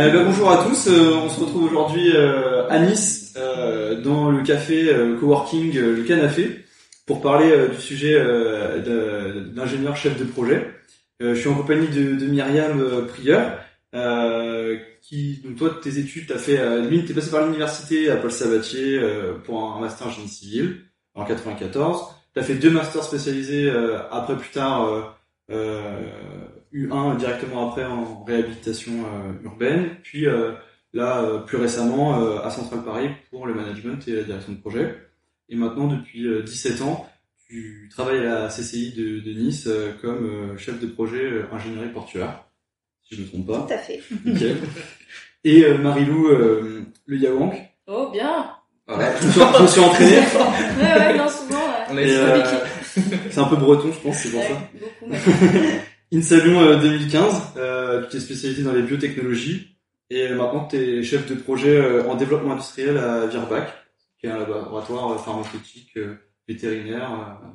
Euh, bah, bonjour à tous, euh, on se retrouve aujourd'hui euh, à Nice euh, dans le café euh, coworking Le Canafé pour parler du sujet d'ingénieur chef de projet. Je suis en compagnie de, de Myriam Prieur qui, donc toi tes études, t'as fait, l'une, t'es passé par l'université à Paul Sabatier pour un master en génie civil en 94. T'as fait deux masters spécialisés après plus tard. Euh, euh, U1 directement après en réhabilitation euh, urbaine, puis euh, là euh, plus récemment euh, à Central Paris pour le management et la direction de projet. Et maintenant depuis euh, 17 ans, tu travailles à la CCI de, de Nice euh, comme euh, chef de projet euh, ingénierie portuaire, si je ne me trompe pas. Tout à fait. Nickel. Et euh, Marilou euh, Le Yawank. Oh, bien Voilà, je, me suis, je me suis entraîné. Ouais, ouais, non, souvent, ouais. Euh, c'est un peu breton, je pense, c'est pour ça. Beaucoup. Insalon euh, 2015, euh, tu t'es spécialisé dans les biotechnologies et euh, maintenant tu es chef de projet euh, en développement industriel à Virbac, qui est un laboratoire euh, pharmaceutique euh, vétérinaire. euh,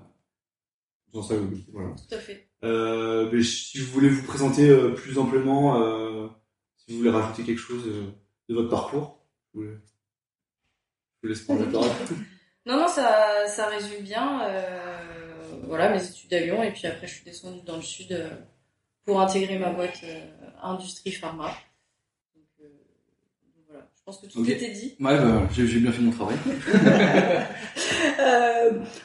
dans ça, voilà. Tout à fait. Euh, mais si vous voulez vous présenter euh, plus amplement, euh, si vous voulez rajouter quelque chose euh, de votre parcours, je vous laisse prendre la parole? Non, non, ça, ça résume bien. euh, voilà, mes études à Lyon. Et puis après, je suis descendue dans le sud euh, pour intégrer ma boîte euh, Industrie Pharma. Donc, euh, voilà, je pense que tout Ok. était dit. Ouais, bah, j'ai bien fait mon travail.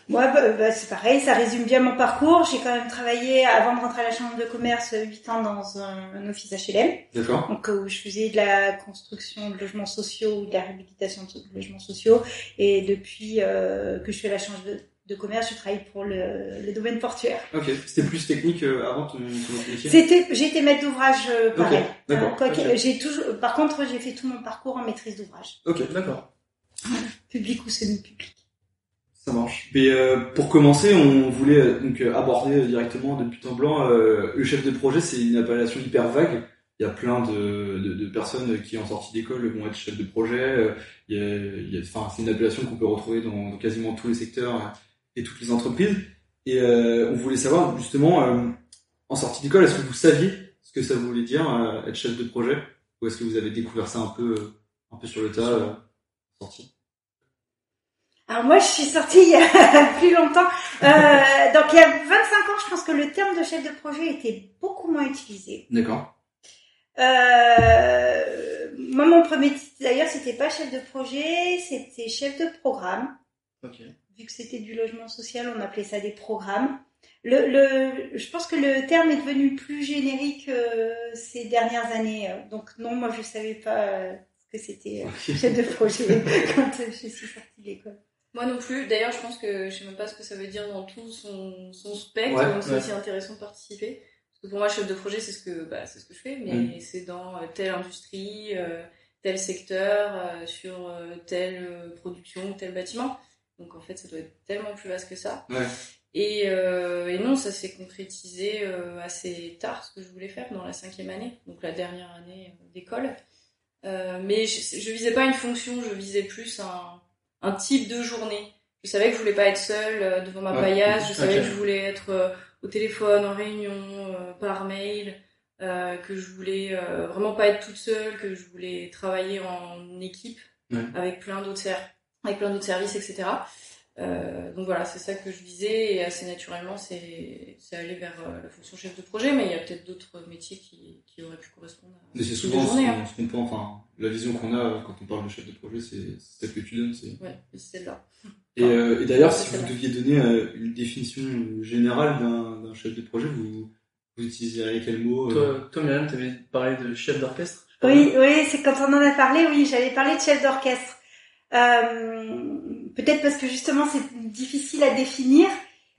Moi, bah, bah, c'est pareil, ça résume bien mon parcours. J'ai quand même travaillé, avant de rentrer à la chambre de commerce, 8 ans dans un, un office HLM. D'accord Donc, où je faisais de la construction de logements sociaux ou de la réhabilitation de logements sociaux. Et depuis euh, que je suis à la chambre de, de commerce, je travaille pour le, le domaine portuaire. Ok, c'était plus technique euh, avant ton, ton métier C'était, été maître d'ouvrage euh, pareil. d'accord, Hein, quoi qu'il- ok. J'ai toujours, par contre, j'ai fait tout mon parcours en maîtrise d'ouvrage, Ok, D'accord. public ou semi-public. Ça marche. Mais euh, pour commencer, on voulait euh, donc aborder euh, directement de but en blanc. euh, le chef de projet, c'est une appellation hyper vague. Il y a plein de, de, de personnes qui en sortie d'école vont être chefs de projet. Il y a, il y a- enfin, c'est une appellation qu'on peut retrouver dans, dans quasiment tous les secteurs euh, et toutes les entreprises. Et euh, on voulait savoir justement, euh, en sortie d'école, est-ce que vous saviez ce que ça voulait dire euh, être chef de projet, ou est-ce que vous avez découvert ça un peu, un peu sur le tas, euh, sorti Alors moi, je suis sortie il y a plus longtemps. Euh, donc il y a 25 ans, je pense que le terme de chef de projet était beaucoup moins utilisé. D'accord. Euh, moi, mon premier titre, d'ailleurs, c'était pas chef de projet, c'était chef de programme. Ok. Vu que c'était du logement social, on appelait ça des programmes. Le, le, je pense que le terme est devenu plus générique euh, ces dernières années. Donc non, moi, je savais pas euh, ce que c'était euh, chef de projet quand euh, je suis sortie de l'école. Moi non plus. D'ailleurs, je pense que je sais même pas ce que ça veut dire dans tout son, son spectre. Ouais, donc c'est ouais. aussi intéressant de participer. Parce que pour moi, chef de projet, c'est ce que, bah, c'est ce que je fais, mais Mm. c'est dans euh, telle industrie, euh, tel secteur, euh, sur euh, telle production, tel bâtiment. Donc en fait, ça doit être tellement plus vaste que ça. Ouais. Et, euh, et non, ça s'est concrétisé euh, assez tard, ce que je voulais faire dans la cinquième année, donc la dernière année euh, d'école. Euh, mais je, je visais pas une fonction, je visais plus un, un type de journée. Je savais que je voulais pas être seule devant ma Ouais. paillasse, je savais que je voulais être au téléphone, en réunion, par mail, euh, que je voulais vraiment pas être toute seule, que je voulais travailler en équipe Ouais. avec plein d'autres ser- avec plein d'autres services, etc. Euh, donc voilà, c'est ça que je visais et assez naturellement, c'est c'est aller vers euh, la fonction chef de projet, mais il y a peut-être d'autres métiers qui, qui auraient pu correspondre à Mais c'est souvent ce qu'on hein. ce qu'on pense, enfin, la vision qu'on a quand on parle de chef de projet, c'est c'est celle que tu donnes. c'est- Ouais, c'est celle-là. Et, euh, et d'ailleurs, si vous deviez donner euh, une définition générale d'un d'un chef de projet, vous, vous utiliseriez quel mot euh, Toi, toi Myriam, t'avais parlé de chef d'orchestre. Oui, oui, c'est quand on en a parlé, oui, j'avais parlé de chef d'orchestre. Euh, Peut-être parce que justement c'est difficile à définir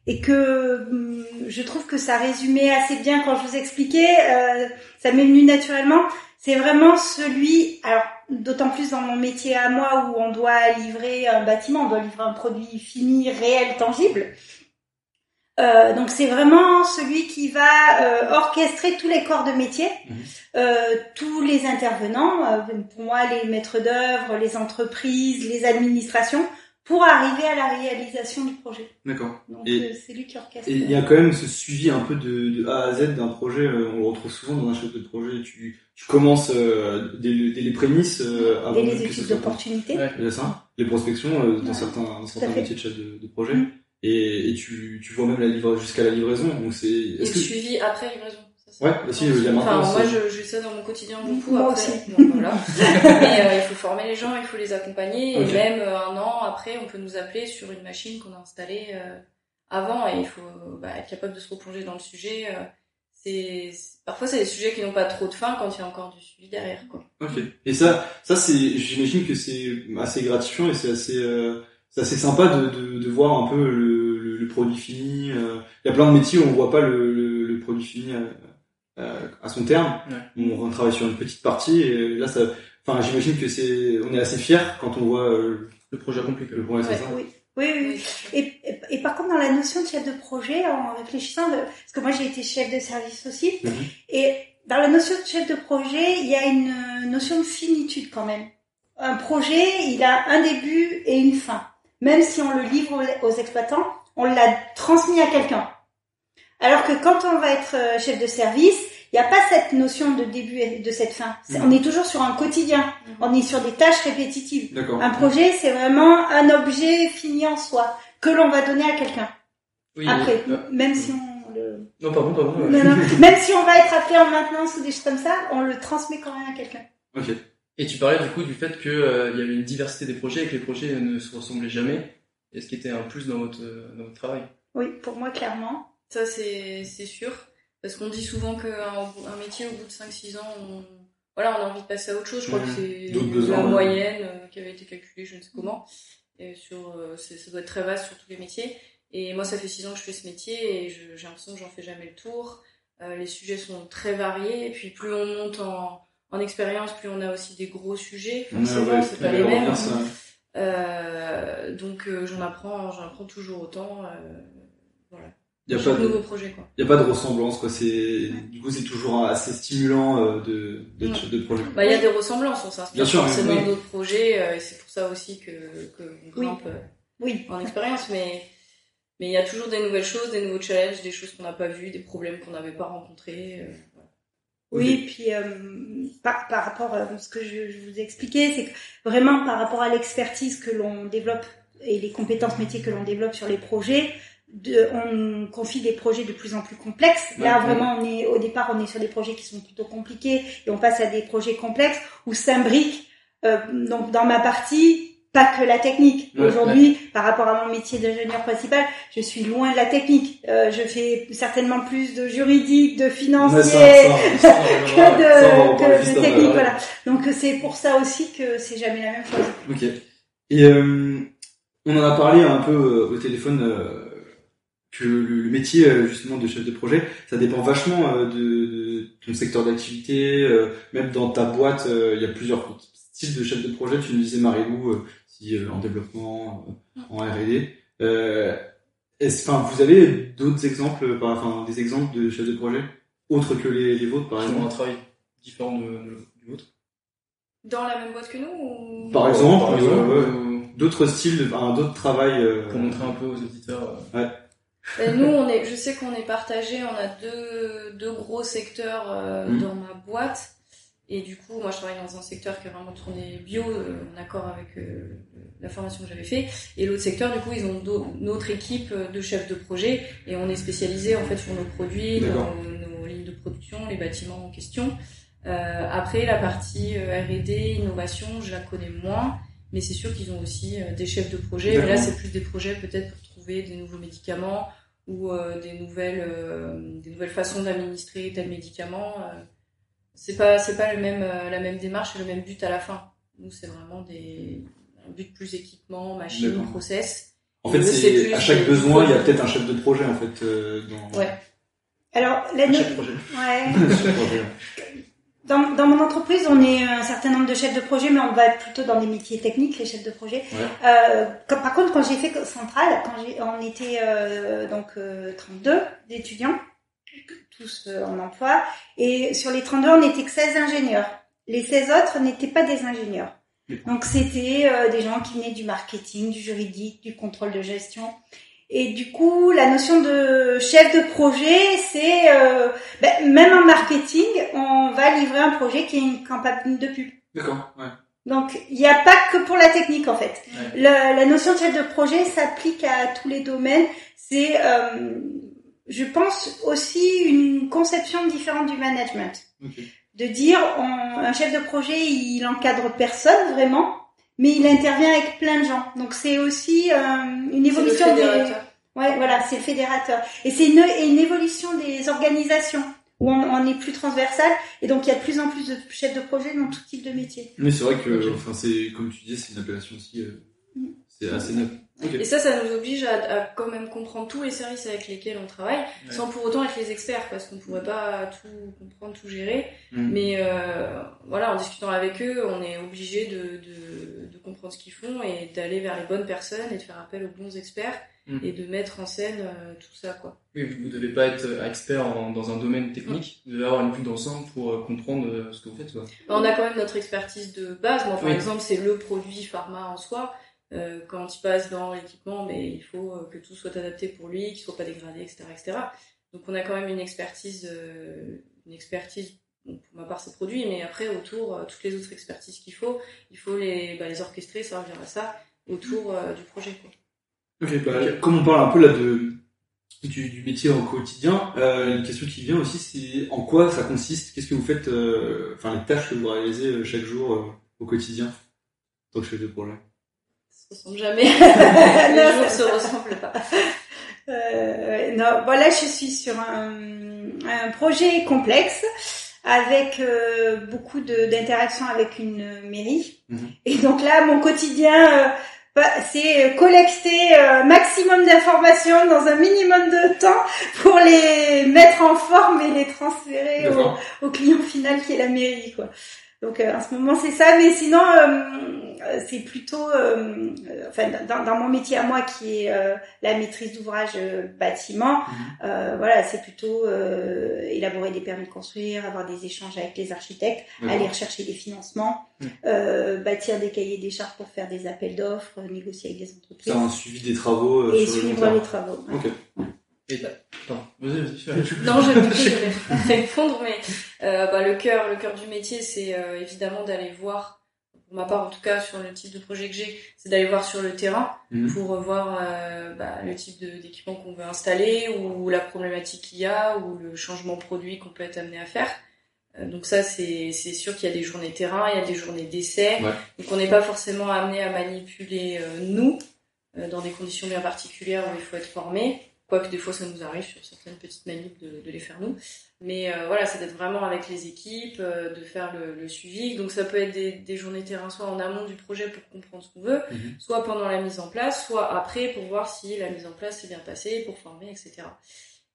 et que hum, je trouve que ça résumait assez bien quand je vous expliquais, euh, ça m'est venu naturellement. C'est vraiment celui, alors d'autant plus dans mon métier à moi où on doit livrer un bâtiment, on doit livrer un produit fini, réel, tangible. Euh, donc c'est vraiment celui qui va euh, orchestrer tous les corps de métier, Mhm. euh, tous les intervenants, euh, pour moi les maîtres d'œuvre, les entreprises, les administrations, pour arriver à la réalisation du projet. D'accord. Donc euh, c'est lui qui orchestre. Et il y a quand même ce suivi un peu de, de A à Z d'un projet. euh, On le retrouve souvent dans un chef de projet. Tu, tu commences euh, dès, le- dès les prémices euh, avant Dès les études d'opportunité. Ouais. Les prospections euh, dans Ouais. certains, dans certains métiers de chef de, de projet. Mm. Et, et tu, tu vois même la livra jusqu'à la livraison. Donc c'est. Et Est-ce le que suivi après livraison. Ça, Ouais, aussi, il y a Enfin, maintenant, moi, je, je fais ça dans mon quotidien beaucoup. Moi après, aussi. bon, voilà. Mais euh, il faut former les gens, il faut les accompagner. Et même euh, un an après, on peut nous appeler sur une machine qu'on a installée euh, avant. Et il faut bah, être capable de se replonger dans le sujet. euh, c'est Parfois, c'est des sujets qui n'ont pas trop de fin quand il y a encore du suivi derrière. Quoi. Ok. Et ça, ça c'est, j'imagine que c'est assez gratifiant et c'est assez, euh, c'est assez sympa de, de, de voir un peu le, le, produit fini. euh. Il y a plein de métiers où on voit pas le, le, le produit fini à, à- à son terme. On travaille sur une petite partie et là, ça, enfin, j'imagine que c'est, on est assez fier quand on voit euh, Le projet accompli. quoi. le projet, c'est Ouais. ça. Oui, oui, oui. Et, et, et par contre, dans la notion de chef de projet, en réfléchissant, euh, parce que moi j'ai été chef de service aussi, Mhm. et dans la notion de chef de projet, il y a une euh, notion de finitude quand même. Un projet, il a un début et une fin. Même si on le livre aux exploitants, on l'a transmis à quelqu'un. Alors que quand on va être euh, chef de service, il n'y a pas cette notion de début et de cette fin. Mhm. On est toujours sur un quotidien. Mhm. On est sur des tâches répétitives. Un projet, c'est vraiment un objet fini en soi que l'on va donner à quelqu'un. Oui, Après, euh, même si on le... Non, pardon, pardon. euh, Non, non. même si on va être appelé en maintenance ou des choses comme ça, on le transmet quand même à quelqu'un. Ok. Et tu parlais du coup du fait qu'il il y avait une diversité des projets et que les projets ne se ressemblaient jamais. Et ce qui était un plus dans votre, euh, dans votre travail. Oui, pour moi, clairement. Ça, c'est c'est sûr. Parce qu'on dit souvent qu'un un métier, au bout de 5-6 ans, on, voilà, on a envie de passer à autre chose. Je crois que c'est D'autres besoins, la moyenne euh, qui avait été calculée, je ne sais comment. Et sur, euh, c'est- ça doit être très vaste sur tous les métiers. Et moi, ça fait 6 ans que je fais ce métier et je- j'ai l'impression que j'en fais jamais le tour. Euh, les sujets sont très variés. Et puis, plus on monte en, en expérience, plus on a aussi des gros sujets. Forcément, Ouais, c'est ouais, pas les mêmes. ça. Euh, donc, euh, j'en apprends, j'en apprends toujours autant. Euh, voilà. Il y a Chaque pas de, nouveau projet, quoi. il y a pas de ressemblance quoi. C'est, du coup, c'est toujours assez stimulant euh, de, Ouais. chef de projet. Bah, il y a des ressemblances, on s'inspire forcément oui. d'autres projets, euh, et c'est pour ça aussi que, que on Oui. grimpe euh, Oui. en expérience, mais mais il y a toujours des nouvelles choses, des nouveaux challenges, des choses qu'on n'a pas vues, des problèmes qu'on n'avait pas rencontrés. Euh. Oui, puis euh, par, par rapport à ce que je, je vous ai expliqué, c'est que vraiment par rapport à l'expertise que l'on développe et les compétences métiers que l'on développe sur les projets, de, on confie des projets de plus en plus complexes. Là, vraiment, on est au départ, on est sur des projets qui sont plutôt compliqués et on passe à des projets complexes où s'imbrique euh, donc dans ma partie pas que la technique. Ouais, Aujourd'hui, par rapport à mon métier d'ingénieur principal, je suis loin de la technique. Euh, je fais certainement plus de juridique, de financier, Ouais, ça, ça, Ça, on que de, que technique, ouais. voilà. Donc c'est pour ça aussi que c'est jamais la même chose. Ok. Et euh, on en a parlé un peu euh, au téléphone euh, que le, métier justement de chef de projet, ça dépend vachement de, de ton secteur d'activité. même dans ta boîte, il y a plusieurs styles de chef de projet. Tu nous disais Marilou, euh, si euh, en développement, euh, en R&D. Euh, est-ce, enfin, vous avez d'autres exemples, enfin des exemples de chefs de projet autres que les, les vôtres, par ont un exemple. travail différent de, de- du vôtre. Dans la même boîte que nous ou... Par exemple, euh, exemple, ouais. euh, D'autres styles, enfin, d'autres travails. euh, pour montrer un peu aux auditeurs. euh, Ben, nous, on est, je sais qu'on est partagé, on a deux, deux gros secteurs euh, Mhm. dans ma boîte. Et du coup, moi, je travaille dans un secteur qui est vraiment tourné bio, euh, en accord avec euh, la formation que j'avais fait. Et l'autre secteur, du coup, ils ont notre équipe de chefs de projet. Et on est spécialisé, en fait, sur nos produits, nos, lignes de production, les bâtiments en question. Euh, après, la partie R&D, innovation, je la connais moins. Mais c'est sûr qu'ils ont aussi des chefs de projet. Mais là, c'est plus des projets peut-être pour trouver des nouveaux médicaments ou des nouvelles des nouvelles façons d'administrer tel médicament. C'est pas c'est pas le même euh, la même démarche et le même but à la fin. Nous, c'est vraiment des un but plus équipement, machine, process. En fait, c'est à chaque besoin, il y a peut-être un chef de projet en fait euh, dans Ouais. Alors, la no- projet. ouais. Dans, dans mon entreprise, on est un certain nombre de chefs de projet, mais on va être plutôt dans des métiers techniques, les chefs de projet. Ouais. Euh, par contre, quand j'ai fait Centrale, quand j'ai, on était euh, donc euh, 32 d'étudiants, tous euh, en emploi, et sur les 32, on n'était que 16 ingénieurs. Les 16 autres n'étaient pas des ingénieurs. Donc c'était euh, des gens qui venaient du marketing, du juridique, du contrôle de gestion. Et du coup, la notion de chef de projet, c'est euh, ben, même en marketing, on va livrer un projet qui est une campagne de pub. D'accord, ouais. Donc il n'y a pas que pour la technique en fait. Ouais. La notion de chef de projet s'applique à tous les domaines. C'est, euh, je pense, aussi une conception différente du management. De dire, on- un chef de projet, il encadre personne vraiment, mais il intervient avec plein de gens. Donc c'est aussi euh, une C'est le évolution des. fédérateur. Ouais, voilà, c'est le fédérateur. Et c'est une, une évolution des organisations où on, on est plus transversal et donc il y a de plus en plus de chefs de projet dans tout type de métier. Mais c'est vrai que, enfin, c'est, comme tu disais, c'est une appellation aussi, euh, Mm. c'est assez Et ça, ça nous oblige à, à quand même comprendre tous les services avec lesquels on travaille, Ouais. sans pour autant être les experts, parce qu'on pourrait pas tout comprendre, tout gérer. Mm. Mais euh, voilà, en discutant avec eux, on est obligé de, de, de comprendre ce qu'ils font et d'aller vers les bonnes personnes et de faire appel aux bons experts Mm. et de mettre en scène euh, tout ça, quoi. Oui, vous devez pas être expert en- dans un domaine technique, vous devez avoir une vue d'ensemble pour euh, comprendre euh, ce que vous faites. Quoi. Bah, on a quand même notre expertise de base. Moi, par Oui. exemple, c'est le produit pharma en soi. Euh, quand il passe dans l'équipement, mais il faut euh, que tout soit adapté pour lui, qu'il soit pas dégradé, etc., etc. Donc, on a quand même une expertise, euh, une expertise. bon, pour ma part, c'est produit, mais après autour, euh, toutes les autres expertises qu'il faut, il faut les, bah, les orchestrer, ça revient à ça, autour euh, du projet. Quoi. Bah, comme on parle un peu là de du, du métier au quotidien, euh, une question qui vient aussi, c'est en quoi ça consiste? Qu'est-ce que vous faites euh, Enfin, les tâches que vous réalisez chaque jour euh, au quotidien en tant que chef de projet? Se ressemble jamais. Non, les jours se ressemblent pas. Euh, non, voilà, je suis sur un, un projet complexe avec euh, beaucoup de- d'interactions avec une mairie. Mhm. Et donc là, mon quotidien, euh, bah, c'est collecter un maximum d'informations dans un minimum de temps pour les mettre en forme et les transférer au, au client final qui est la mairie quoi. Donc euh, en ce moment c'est ça, mais sinon euh, euh, c'est plutôt, euh, euh, enfin dans, dans mon métier à moi qui est euh, la maîtrise d'ouvrage euh, bâtiment, Mhm. euh, voilà c'est plutôt euh, élaborer des permis de construire, avoir des échanges avec les architectes, aller rechercher des financements, Mhm. euh, bâtir des cahiers des charges pour faire des appels d'offres, négocier avec des entreprises Faire un suivi des travaux euh, et sur le suivre terme. les travaux. ouais. Ok. Et, attends, vas-y, vas-y, fais. Non, je vais répondre, mais euh, bah, le cœur, le cœur du métier, c'est euh, évidemment d'aller voir, pour ma part en tout cas sur le type de projet que j'ai, c'est d'aller voir sur le terrain Mhm. pour voir euh, bah, le type d'équipement qu'on veut installer ou la problématique qu'il y a ou le changement produit qu'on peut être amené à faire. Donc ça, c'est sûr qu'il y a des journées terrain, il y a des journées d'essai, Ouais. donc on n'est pas forcément amené à manipuler nous dans des conditions bien particulières où il faut être formé. Quoique des fois ça nous arrive sur certaines petites manips de, de les faire nous. Mais euh, voilà, c'est d'être vraiment avec les équipes, euh, de faire le, le suivi. Donc ça peut être des, des journées terrain soit en amont du projet pour comprendre ce qu'on veut, Mhm. soit pendant la mise en place, soit après pour voir si la mise en place s'est bien passée, pour former, etc.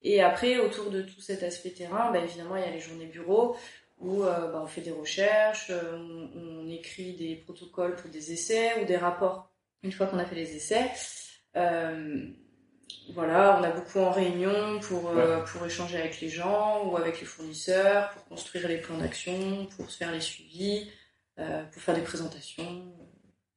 Et après, autour de tout cet aspect terrain, bah, évidemment, il y a les journées bureau où euh, bah, on fait des recherches, on, on écrit des protocoles pour des essais ou des rapports une fois qu'on a fait les essais. Euh, voilà, on a beaucoup en réunion pour, euh, pour échanger avec les gens ou avec les fournisseurs, pour construire les plans d'action, pour se faire les suivis, euh, pour faire des présentations.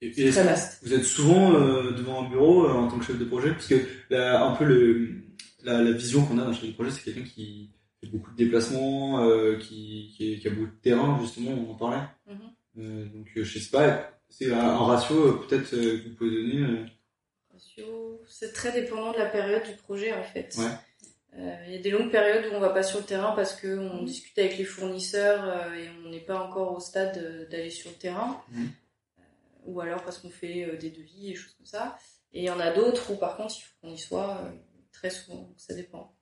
Et, et très vaste. vous êtes souvent euh, devant un bureau en tant que chef de projet Parce que la, un peu le, la, la vision qu'on a d'un chef de projet, c'est quelqu'un qui fait beaucoup de déplacements, qui, qui, est- qui a beaucoup de terrain, justement, on en parlait. Mhm. Donc je sais pas, c'est un, ratio peut-être que vous pouvez donner. C'est très dépendant de la période du projet en fait. Ouais. Euh, Il y a des longues périodes où on va pas sur le terrain parce que on discute avec les fournisseurs euh, et on n'est pas encore au stade euh, d'aller sur le terrain. Euh, ou alors parce qu'on fait euh, des devis et choses comme ça. Et il y en a d'autres où par contre il faut qu'on y soit euh, très souvent. Donc, Ça dépend.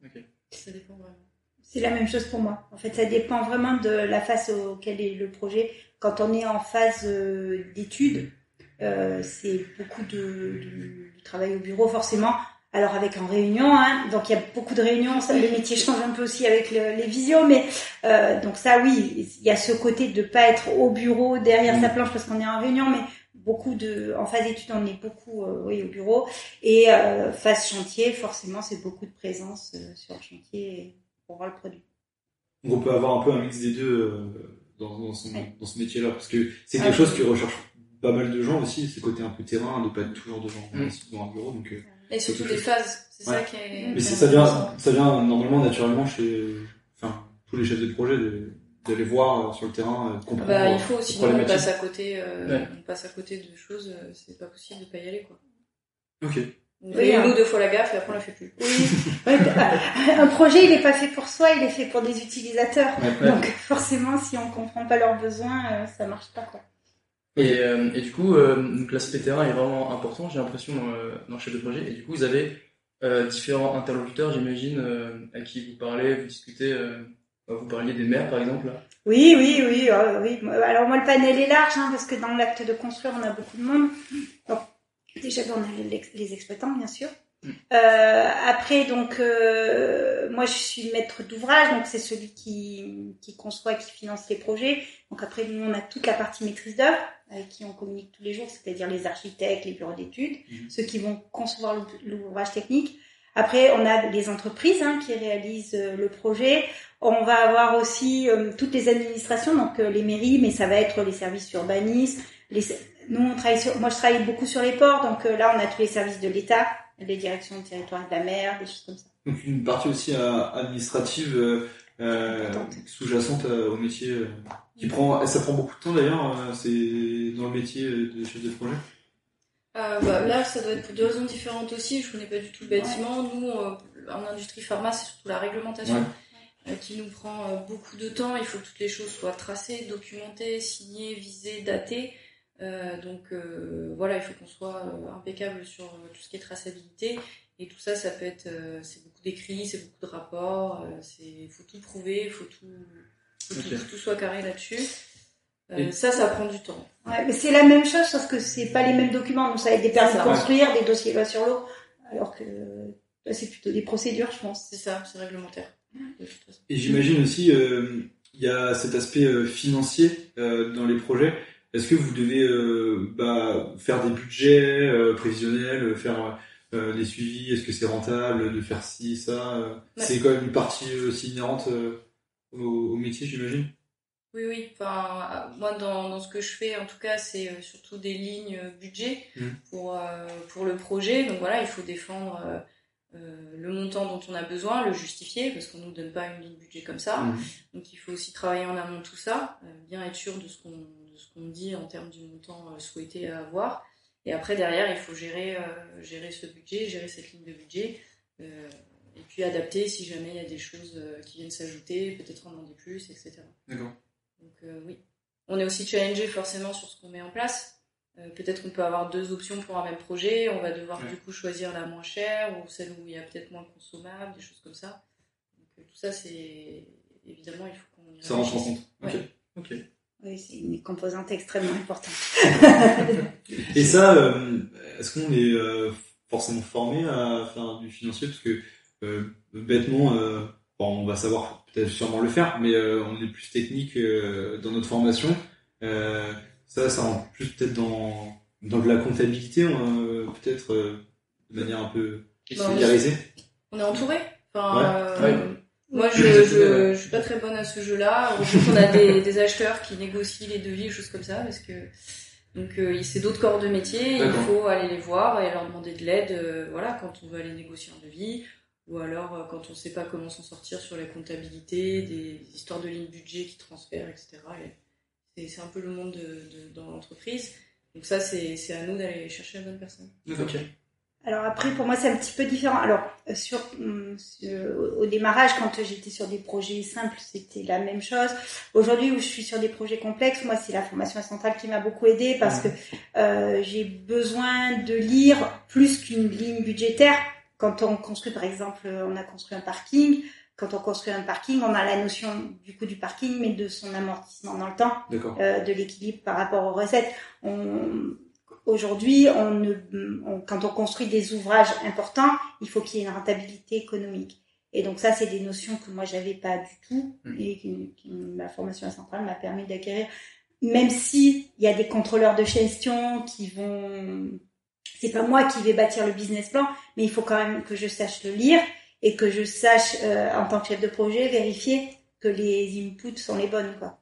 Ça dépend vraiment. C'est la même chose pour moi. En fait, ça dépend vraiment de la phase auquel est le projet. Quand on est en phase euh, d'étude, euh, c'est beaucoup de, de- de travail au bureau forcément. Alors avec en réunion, hein, donc il y a beaucoup de réunions. Ça, le métier change un peu aussi avec le- les visios, mais euh, donc ça oui, il y a ce côté de pas être au bureau derrière sa planche parce qu'on est en réunion, mais beaucoup de en phase d'étude on est beaucoup euh, oui au bureau et phase chantier forcément c'est beaucoup de présence sur le chantier pour voir le produit. Donc on peut avoir un peu un mix des deux dans, dans, son, Ouais. dans ce métier-là, parce que c'est Ah quelque oui. chose que recherchent pas mal de gens aussi, c'est côté un peu terrain, de pas être toujours devant, Mm. devant un bureau. Donc, euh, Et surtout des phases, c'est ça qui est. mais ça vient, ça vient normalement naturellement chez, enfin, tous les chefs de projet de- d'aller voir euh, sur le terrain, euh, de comprendre. Bah, il euh, faut, sinon on passe à côté, euh, Ouais. on passe à côté de choses, euh, c'est pas possible de pas y aller, quoi. Ok. On Oui, une hein. ou deux fois la gaffe et après on la fait plus. Oui. Bah, un projet, il est pas fait pour soi, il est fait pour des utilisateurs. Ouais. Donc forcément, si on comprend pas leurs besoins, euh, ça marche pas quoi. Et, euh, et du coup, euh, l'aspect terrain est vraiment important, j'ai l'impression, dans, le- dans le chef de projet. Et du coup, vous avez euh, différents interlocuteurs, j'imagine, euh, à qui vous parlez, vous discutez. euh, vous parliez des maires, par exemple. Oui, oui, oui, euh, oui. Alors moi, le panel est large hein, parce que dans l'acte de construire, on a beaucoup de monde. Donc déjà, on a les, les exploitants, bien sûr. Euh, après, donc euh, moi, je suis maître d'ouvrage, donc c'est celui qui qui conçoit, qui finance les projets. Donc après, nous, on a toute la partie maîtrise d'œuvre avec qui on communique tous les jours, c'est-à-dire les architectes, les bureaux d'études, Mhm. ceux qui vont concevoir l'ouvrage technique. Après, on a les entreprises hein, qui réalisent euh, le projet. On va avoir aussi euh, toutes les administrations, donc euh, les mairies, mais ça va être les services urbanistes. Les... Nous, on travaille sur... moi, je travaille beaucoup sur les ports, donc là, on a tous les services de l'État, les directions de territoire et de la mer, des choses comme ça. Donc une partie aussi euh, administrative euh, euh, sous-jacente euh, au métier, euh, qui prend, ça prend beaucoup de temps d'ailleurs. euh, c'est dans le métier de chef de projet. Euh, bah, là, ça doit être pour deux raisons différentes aussi. Je connais pas du tout le bâtiment. Nous, euh, en industrie pharma, c'est surtout la réglementation qui nous prend beaucoup de temps. Il faut que toutes les choses soient tracées, documentées, signées, visées, datées. Euh, donc euh, voilà, il faut qu'on soit euh, impeccable sur euh, tout ce qui est traçabilité. Et tout ça, ça peut être, euh, c'est beaucoup d'écrits, c'est beaucoup de rapports. euh, c'est, faut tout prouver, il faut tout, faut tout- Ok. que tout soit carré là-dessus. Euh, Et- Ça, ça prend du temps. Ouais, mais c'est la même chose, sauf que c'est pas les mêmes documents. Donc ça va être des permis de construire, des dossiers loi sur l'eau, alors que là, c'est plutôt des procédures, je pense. C'est ça, c'est réglementaire. Et j'imagine aussi, euh, il y a cet aspect euh, financier euh, dans les projets. Est-ce que vous devez euh, bah, faire des budgets euh, prévisionnels, faire euh, des suivis Est-ce que c'est rentable de faire ci, ça Ouais. C'est quand même une partie aussi inhérente au, au métier, j'imagine? Oui, oui. Enfin, moi, dans, dans ce que je fais, en tout cas, c'est surtout des lignes budget Mhm. pour, pour le projet. Donc voilà, il faut défendre euh, le montant dont on a besoin, le justifier, parce qu'on nous donne pas une ligne budget comme ça. Mhm. Donc il faut aussi travailler en amont de tout ça, euh, bien être sûr de ce qu'on de ce qu'on dit en termes du montant euh, souhaité à avoir. Et après, derrière, il faut gérer, euh, gérer ce budget, gérer cette ligne de budget. euh, et puis adapter si jamais il y a des choses qui viennent s'ajouter, peut-être en demander plus, etc. D'accord. Donc oui. On est aussi challengé forcément sur ce qu'on met en place. Euh, Peut-être qu'on peut avoir deux options pour un même projet. On va devoir Ouais. du coup choisir la moins chère ou celle où il y a peut-être moins de consommables, des choses comme ça. Donc euh, tout ça, c'est évidemment il faut qu'on y Ça rentre en compte. Ouais. Ok. Oui, c'est une composante extrêmement importante. Et ça, euh, est-ce qu'on est euh, forcément formé à faire du financier? Parce que euh, bêtement, euh, bon, on va savoir peut-être sûrement le faire, mais euh, on est plus technique euh, dans notre formation. Euh, ça, ça rentre plus peut-être dans, dans de la comptabilité, euh, peut-être euh, de manière un peu on est- vulgarisée. On est entouré. Enfin, Ouais. euh, Ouais. Moi, je, je, ouais. je suis pas très bonne à ce jeu-là. Qu'on a des, des acheteurs qui négocient les devis, des choses comme ça, parce que donc euh, c'est d'autres corps de métier. Il faut aller les voir et leur demander de l'aide. euh, voilà, quand on veut aller négocier un devis, ou alors euh, quand on sait pas comment s'en sortir sur la comptabilité, des histoires de lignes budget qui transfèrent, etc. Et c'est c'est un peu le monde de, de- dans l'entreprise. Donc ça, c'est c'est à nous d'aller chercher la bonne personne. Ok. Alors après, pour moi, c'est un petit peu différent. Alors, euh, sur, hum, sur- au démarrage, quand j'étais sur des projets simples, c'était la même chose. Aujourd'hui, où je suis sur des projets complexes, moi, c'est la formation centrale qui m'a beaucoup aidée parce que euh, j'ai besoin de lire plus qu'une ligne budgétaire. Quand on construit, par exemple, on a construit un parking. Quand on construit un parking, on a la notion du coût du parking, mais de son amortissement dans le temps euh, de l'équilibre par rapport aux recettes. On, aujourd'hui, on ne, on- quand on construit des ouvrages importants, il faut qu'il y ait une rentabilité économique. Et donc ça, c'est des notions que moi j'avais pas du tout Mm. et que, que ma formation à Centrale m'a permis d'acquérir. Même si il y a des contrôleurs de gestion qui vont, c'est pas moi qui vais bâtir le business plan, mais il faut quand même que je sache le lire et que je sache euh, en tant que chef de projet vérifier que les inputs sont les bonnes quoi.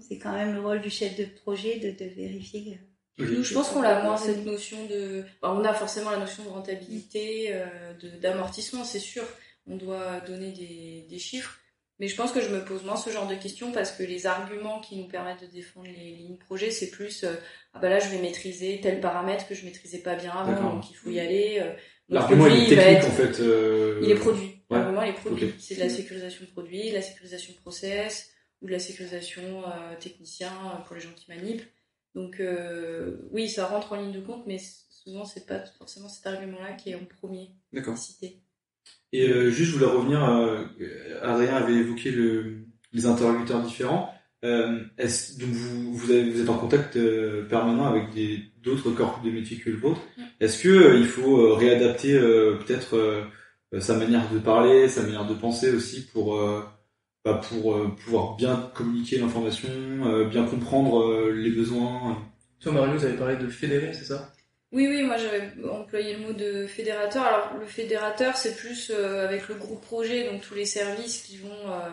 C'est quand même le rôle du chef de projet de, de vérifier Nous, je pense qu'on a moins cette notion de. Bah, on a forcément la notion de rentabilité, euh, de- d'amortissement, c'est sûr. On doit donner des, des chiffres. Mais je pense que je me pose moins ce genre de questions parce que les arguments qui nous permettent de défendre les lignes projet, c'est plus euh, ah bah là je vais maîtriser tel paramètre que je maîtrisais pas bien avant, donc il faut y aller. euh, L'argument est technique être- en fait. euh, il est produit. ouais. L'argument, il est produit. C'est de la sécurisation de produit, de la sécurisation de process, ou de la sécurisation euh, technicien euh, pour les gens qui manipent. Donc euh, oui, ça rentre en ligne de compte, mais souvent c'est pas forcément cet argument-là qui est en premier cité. Et euh, juste, je voulais revenir. euh, Adrien avait évoqué le, les interlocuteurs différents. Euh, donc vous, vous, avez- vous êtes en contact permanent avec d'autres corps de métier que le vôtre. Est-ce que il faut réadapter peut-être sa manière de parler, sa manière de penser aussi pour bah, pour euh, pouvoir bien communiquer l'information, euh, bien comprendre euh, les besoins. Toi, Mario, vous avez parlé de fédérer, c'est ça? Oui, oui, moi j'avais employé le mot de fédérateur. Alors le fédérateur, c'est plus euh, avec le groupe projet, donc tous les services qui vont euh,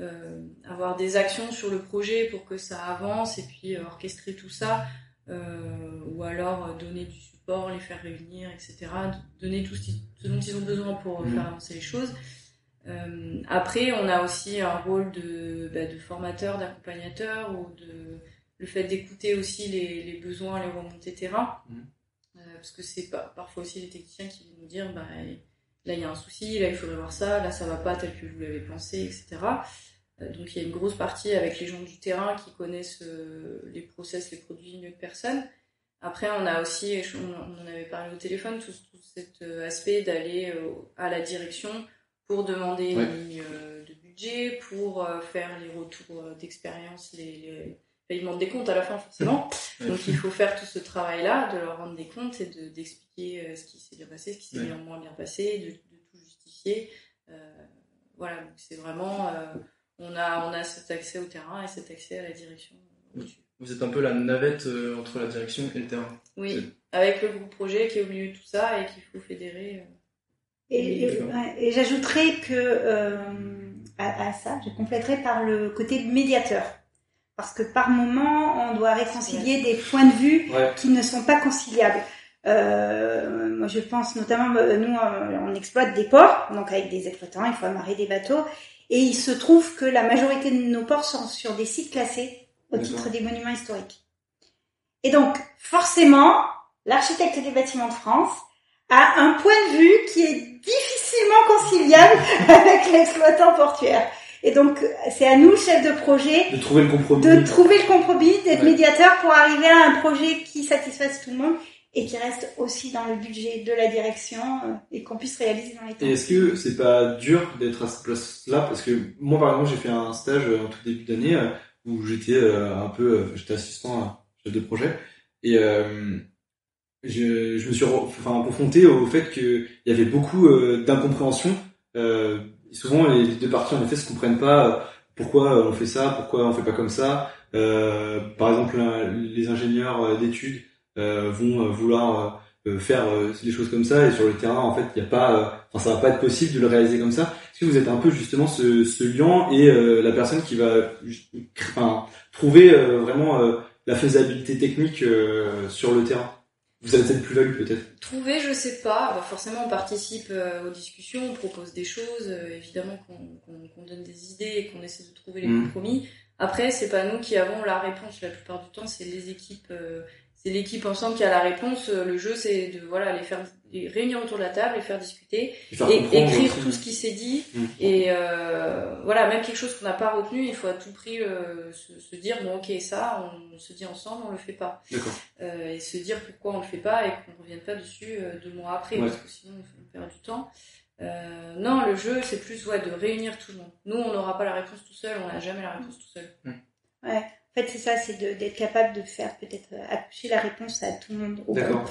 euh, avoir des actions sur le projet pour que ça avance et puis euh, orchestrer tout ça, euh, ou alors euh, donner du support, les faire réunir, etc. Donner tout ce, qui- ce dont ils ont besoin pour Mhm. faire avancer les choses. Euh, après, on a aussi un rôle de, bah, de formateur, d'accompagnateur, ou de le fait d'écouter aussi les, les besoins, les remontées terrain. Euh, parce que c'est pas, parfois aussi les techniciens qui viennent nous dire bah, là il y a un souci, là il faudrait voir ça, là ça va pas tel que vous l'avez pensé, etc. Euh, donc il y a une grosse partie avec les gens du terrain qui connaissent les process, les produits mieux que personne. Après on a aussi, on, on en avait parlé au téléphone, tout, tout cet aspect d'aller à la direction pour demander Ouais. une ligne euh, de budget, pour euh, faire les retours euh, d'expérience, les, les paiements des comptes à la fin forcément. Donc il faut faire tout ce travail-là, de leur rendre des comptes et de- d'expliquer ce qui s'est bien passé, ce qui s'est Ouais. bien moins bien passé, de, de tout justifier. Euh, voilà, c'est vraiment, euh, on a on a cet accès au terrain et cet accès à la direction. Vous êtes un peu la navette euh, entre la direction et le terrain. Oui, avec le groupe projet qui est au milieu de tout ça et qu'il faut fédérer. Et, et- j'ajouterais que euh, à, à ça, je compléterai par le côté médiateur. Parce que par moment, on doit réconcilier des points de vue Ouais. qui ne sont pas conciliables. Euh, moi, je pense notamment, euh, nous, euh, on exploite des ports, donc avec des exploitants, il faut amarrer des bateaux, et il se trouve que la majorité de nos ports sont sur des sites classés au titre des monuments historiques. Et donc, forcément, l'architecte des bâtiments de France a un point de vue qui est difficilement conciliable avec l'exploitant portuaire. Et donc, c'est à nous, chef de projet, De trouver le compromis. de trouver le compromis, d'être Ouais. médiateur pour arriver à un projet qui satisfasse tout le monde et qui reste aussi dans le budget de la direction euh, et qu'on puisse réaliser dans les temps. Et est-ce que c'est pas dur d'être à cette place-là? Parce que moi, par exemple, j'ai fait un stage euh, en tout début d'année euh, où j'étais un peu, j'étais assistant à chef de projet et euh, je, je me suis enfin, confronté au fait qu'il y avait beaucoup euh, d'incompréhension. Euh, souvent, les deux parties en effet se comprennent pas. euh, Pourquoi on fait ça Pourquoi on fait pas comme ça Euh, Par exemple, les ingénieurs euh, d'études euh, vont euh, vouloir euh, faire euh, des choses comme ça et sur le terrain en fait il y a pas euh, enfin ça va pas être possible de le réaliser comme ça est-ce que vous êtes un peu justement ce, ce liant et euh, la personne qui va enfin, trouver euh, vraiment euh, la faisabilité technique euh, sur le terrain? Vous avez cette plus-value peut-être Trouver, je sais pas. Bah, forcément, on participe euh, aux discussions, on propose des choses, euh, évidemment qu'on donne des idées et qu'on essaie de trouver les Mhm. compromis. Après, c'est pas nous qui avons la réponse. La plupart du temps, c'est les équipes, euh, c'est l'équipe ensemble qui a la réponse. Euh, Le jeu, c'est de voilà les faire les réunir autour de la table, les faire discuter, Et faire et comprendre écrire aussi. tout ce qui s'est dit. Mhm. Et euh, voilà, même quelque chose qu'on n'a pas retenu, il faut à tout prix euh, se, se dire bon ok ça, on, se dit ensemble, on le fait pas d'accord euh, et se dire pourquoi on le fait pas et qu'on revienne pas dessus euh, deux mois après Ouais. parce que sinon on perd du temps. Euh, non, le jeu c'est plus ouais de réunir tout le monde. Nous on n'aura pas la réponse tout seul, on n'a jamais la réponse tout seul. En fait, c'est ça, c'est d'être capable de faire peut-être euh, accoucher la réponse à tout le monde au groupe.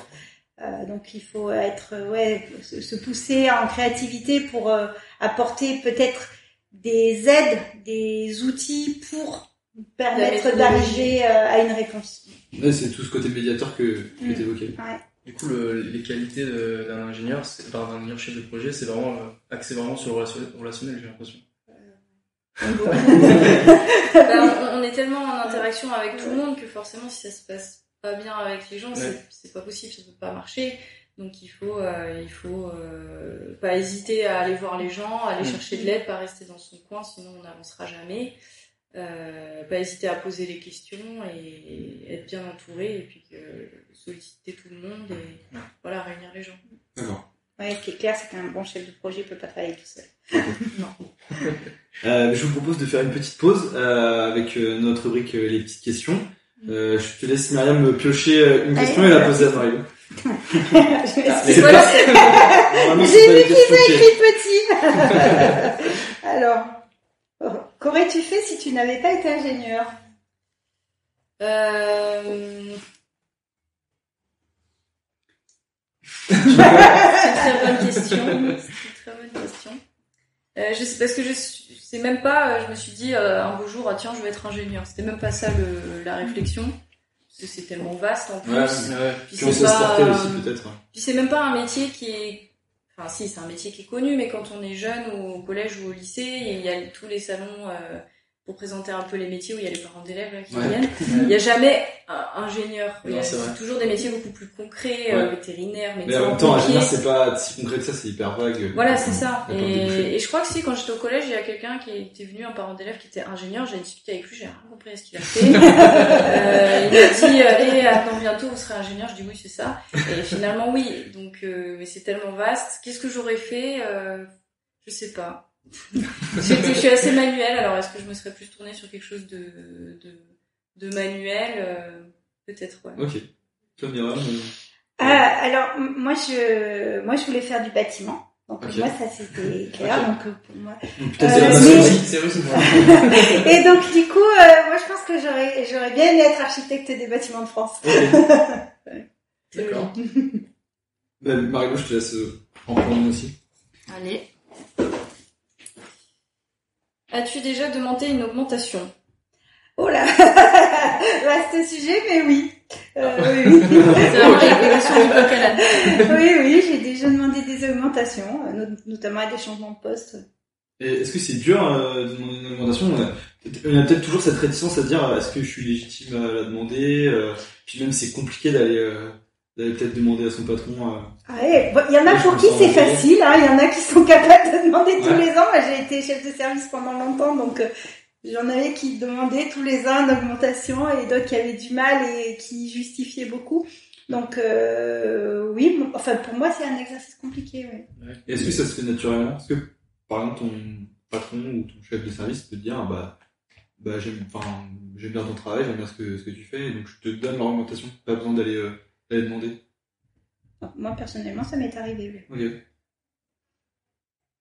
Euh, donc il faut être euh, ouais se, se pousser en créativité pour euh, apporter peut-être des aides, des outils pour permettre d'arriver euh, à une réponse. Ouais, c'est tout ce côté médiateur que, que Mm. tu évoquais Du coup, le- les qualités d'un ingénieur, d'un ingénieur chef de projet, c'est vraiment euh, axé vraiment sur le relationnel, j'ai l'impression. Bah, on, on est tellement en interaction avec tout le monde que forcément si ça se passe pas bien avec les gens, Ouais. c'est- pas possible, ça peut pas marcher. Donc il faut, euh, il faut euh, pas hésiter à aller voir les gens, aller chercher de l'aide, pas rester dans son coin, sinon on n'avancera jamais. Euh, pas hésiter à poser les questions et être bien entouré et puis que- solliciter tout le monde et Ouais. voilà réunir les gens. D'accord. Ouais, ce qui est clair, c'est qu'un bon chef de projet peut pas travailler tout seul. Euh, je vous propose de faire une petite pause euh, avec euh, notre rubrique euh, les petites questions. Euh, je te laisse Myriam me piocher une Allez, question et la poser à Mario. Voilà. Normalement, c'est J'ai vu qu'ils piège. écrit petit. Alors, qu'aurais-tu fait si tu n'avais pas été ingénieur? Euh... C'est une très bonne question. C'est une très bonne question. Euh, je sais parce que je suis- c'est même pas. euh, Je me suis dit euh, un beau jour, ah, tiens, je vais être ingénieur. C'était même pas ça le, la réflexion. Parce que c'est tellement vaste en plus. Ouais, Ouais. Puis Puis on sait pas, aussi peut-être. Puis c'est même pas un métier qui est. Enfin, si, c'est un métier qui est connu, mais quand on est jeune ou au collège ou au lycée, il y a tous les salons euh, pour présenter un peu les métiers où il y a les parents d'élèves là, qui Ouais. viennent. Il n'y a jamais un ingénieur. Il y a toujours des métiers beaucoup plus concrets, Ouais. euh, vétérinaire, Mais médecin, en même temps, ingénieur, c'est pas si concret que ça, c'est hyper vague. Voilà, c'est ça. Et, et je crois que si, quand j'étais au collège, il y a quelqu'un qui était venu, un parent d'élève qui était ingénieur, j'ai discuté avec lui, j'ai rien compris à ce qu'il a fait. euh, il m'a dit, allez, attends, bientôt, vous serez ingénieur. Je dis oui, c'est ça. Et finalement, oui. Donc, euh, mais c'est tellement vaste. Qu'est-ce que j'aurais fait euh, Je sais pas. Je suis assez manuelle, alors est-ce que je me serais plus tournée sur quelque chose de, de, de manuel euh, Peut-être, ouais. Ok. Toi, Myriam, euh, Ah, alors, moi je, moi, je voulais faire du bâtiment. Donc, moi, ça c'était clair. Ok. Donc, euh, pour moi. peut-être Euh, c'est mais-. Et donc, du coup, euh, moi, je pense que j'aurais, j'aurais bien aimé être architecte des bâtiments de France. D'accord. Bah, Mario, je te laisse euh, en prendre aussi. Allez. As-tu déjà demandé une augmentation? Oh là Vaste sujet, mais oui. Euh, oui, oui. L'âne. oui, oui, j'ai déjà demandé des augmentations, euh, not- notamment à des changements de poste. Est-ce que c'est dur euh, de demander une augmentation? On a, on a peut-être toujours cette réticence à dire est-ce que je suis légitime à la demander? Puis même c'est compliqué d'aller euh, d'aller peut-être demander à son patron. euh, Ah ouais, bon, il y en a pour qui c'est facile, hein, il y en a qui sont capables de demander tous Ouais. les ans. J'ai été chef de service pendant longtemps, donc euh, j'en avais qui demandaient tous les ans une augmentation et d'autres qui avaient du mal et qui justifiaient beaucoup. Donc euh, oui, enfin pour moi c'est un exercice compliqué. Oui. Est-ce que ça se fait naturellement? Est-ce que par exemple ton patron ou ton chef de service peut te dire ah, bah bah j'aime bien ton travail, j'aime bien ce que ce que tu fais, donc je te donne l'augmentation. Pas besoin d'aller demander. Donc, moi personnellement ça m'est arrivé. Oui.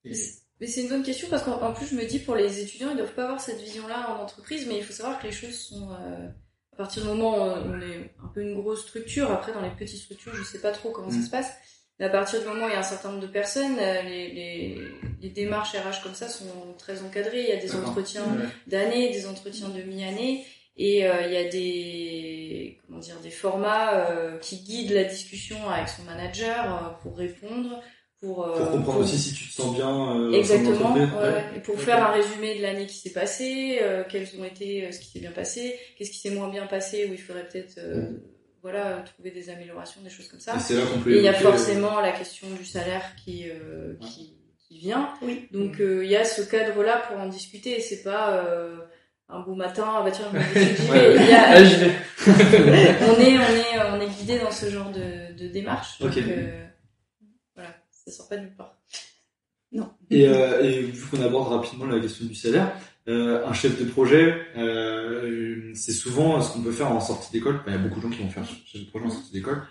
Ok. Mais c'est une bonne question parce qu'en en plus je me dis pour les étudiants ils doivent pas avoir cette vision-là en entreprise mais il faut savoir que les choses sont euh, à partir du moment où on est un peu une grosse structure après dans les petites structures je sais pas trop comment Mm. ça se passe mais à partir du moment où il y a un certain nombre de personnes euh, les, les, les démarches RH comme ça sont très encadrées il y a des entretiens Ouais. d'année, des entretiens de mi-année, et euh, il y a des comment dire des formats euh, qui guident la discussion avec son manager euh, pour répondre, pour, euh, Pour comprendre pour- aussi si tu te sens bien. Euh, exactement, ouais, ouais. et pour faire un résumé de l'année qui s'est passée, euh, quels ont été euh, ce qui s'est bien passé, qu'est-ce qui s'est moins bien passé, où il faudrait peut-être euh, voilà trouver des améliorations, des choses comme ça. Et c'est là qu'on peut Et il y a euh, forcément la question du salaire qui, euh, qui, qui vient. Oui. Donc euh, il y a ce cadre-là pour en discuter c'est pas euh, un beau matin, ah bah tiens, je me Ah, j'y vais. on est, on est, on est guidé dans ce genre de, de démarche. Donc Ok. euh, voilà, ça sort pas de nulle part. Et, euh, et vu qu'on aborde rapidement la question du salaire, euh, un chef de projet, euh, c'est souvent ce qu'on peut faire en sortie d'école. Il y a beaucoup de gens qui vont faire chef de projet en sortie d'école.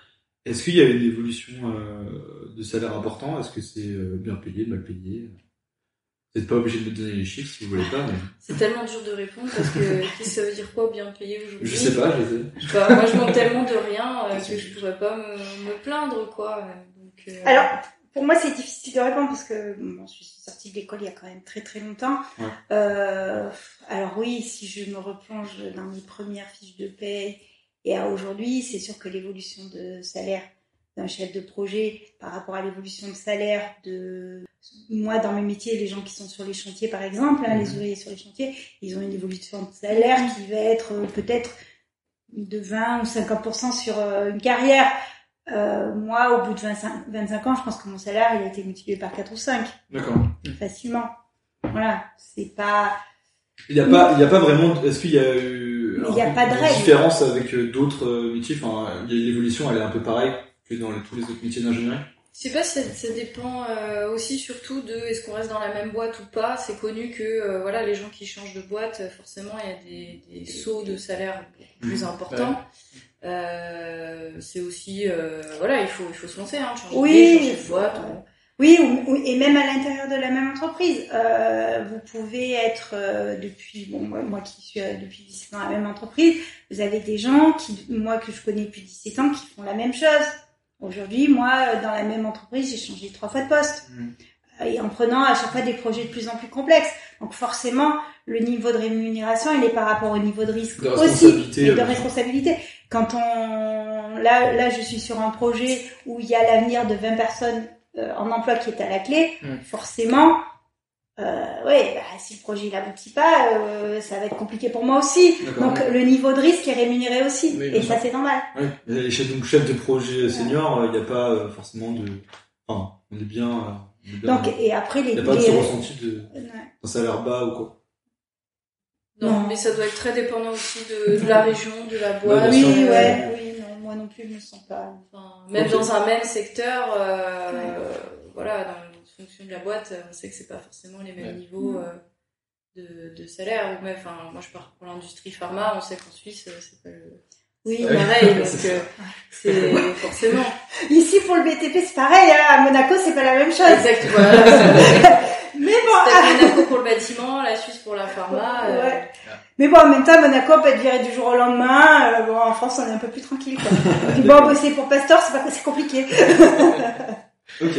Est-ce qu'il y a une évolution euh, de salaire important? Est-ce que c'est euh, bien payé, mal payé? Vous n'êtes pas obligé de me donner les chiffres si vous voulez pas, mais C'est tellement dur de répondre parce que qu'est-ce ça veut dire quoi bien payé aujourd'hui je sais pas. Je sais. Sais pas, moi je manque tellement de rien euh, que je pourrais pas me, me plaindre quoi. Donc, euh, Alors pour moi c'est difficile de répondre parce que bon, je suis sortie de l'école il y a quand même très très longtemps. Ouais. Euh, alors oui, si je me replonge dans mes premières fiches de paye et à aujourd'hui, c'est sûr que l'évolution de salaire d'un chef de projet par rapport à l'évolution de salaire de moi dans mes métiers, les gens qui sont sur les chantiers par exemple, hein, les Mhm. ouvriers sur les chantiers, ils ont une évolution de salaire qui va être euh, peut-être de 20 ou 50% sur euh, une carrière. Euh, moi, au bout de 25, 25 ans, je pense que mon salaire, il a été multiplié par 4 ou 5. D'accord. Facilement. Voilà. C'est pas, Il n'y a pas, il y a pas vraiment. Est-ce qu'il y a eu Il y a pas de règle. différence avec d'autres métiers? Enfin, l'évolution, elle est un peu pareille que dans les- tous les autres métiers d'ingénierie. Je sais pas si ça, ça dépend euh, aussi surtout de est-ce qu'on reste dans la même boîte ou pas. C'est connu que euh, voilà les gens qui changent de boîte, forcément il y a des, des sauts de salaire beaucoup plus Mmh. importants. Euh, c'est aussi euh, voilà il faut il faut se lancer hein, changer Oui. changer de boîte. Oui, ou- ou- et même à l'intérieur de la même entreprise. Euh, vous pouvez être euh, depuis, bon, moi, moi qui suis euh, depuis 17 ans à la même entreprise, vous avez des gens qui, moi que je connais depuis 17 ans, qui font la même chose. Aujourd'hui, moi, euh, dans la même entreprise, j'ai changé trois fois de poste. Mhm. Euh, Et en prenant à chaque fois des projets de plus en plus complexes. Donc forcément, le niveau de rémunération, il est par rapport au niveau de risque De aussi. Et de responsabilité. Quand on, là, là, je suis sur un projet où il y a l'avenir de 20 personnes euh, en emploi qui est à la clé, Mm. forcément, euh, ouais, bah, si le projet n'aboutit pas, euh, ça va être compliqué pour moi aussi. Donc le niveau de risque est rémunéré aussi, Oui, et ça c'est normal. Oui. Et donc chef de projet senior, il n'y a pas euh, forcément de. Enfin, on est bien. euh, on est bien- Donc et après les, il n'y a pas de les- ressenti de Ouais. d'un salaire bas ou quoi. Non, Non. mais ça doit être très dépendant aussi de, de la région, de la boîte. Ouais, oui, ouais, oui, non, moi non plus, je me sens pas. Enfin, même dans un même secteur, euh, voilà, dans la fonction de la boîte, on sait que c'est pas forcément les mêmes Ouais. niveaux euh, de, de salaire. Ou même, enfin, moi je pars pour l'industrie pharma, on sait qu'en Suisse, euh, c'est pas le Oui. c'est pas pareil, donc euh, c'est forcément. Ici pour le BTP c'est pareil, hein, à Monaco c'est pas la même chose. Exact, voilà. Mais bon, ah, Monaco pour le bâtiment, la Suisse pour la pharma. euh, Ouais. mais bon en même temps Monaco on peut être viré du jour au lendemain. Euh, bon en France on est un peu plus tranquille. Quoi. On dit, bon bosser pour Pasteur c'est pas c'est compliqué. Ok.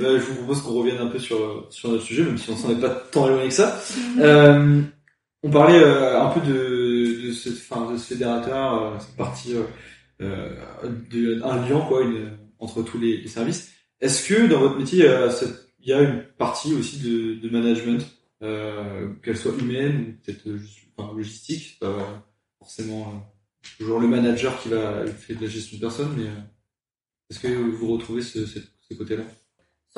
Euh, je vous propose qu'on revienne un peu sur sur notre sujet, même si on s'en est pas tant éloigné que ça. Euh, on parlait euh, un peu de de ce, enfin, de ce fédérateur, euh, cette partie euh, de, un lien quoi, une, entre tous les, les services. Est-ce que dans votre métier, il y a une partie aussi de, de management, euh, qu'elle soit humaine ou peut-être enfin, logistique, c'est pas forcément euh, toujours le manager qui va faire de la gestion de personnes, mais euh, est-ce que vous retrouvez ce, ce, ce côté-là?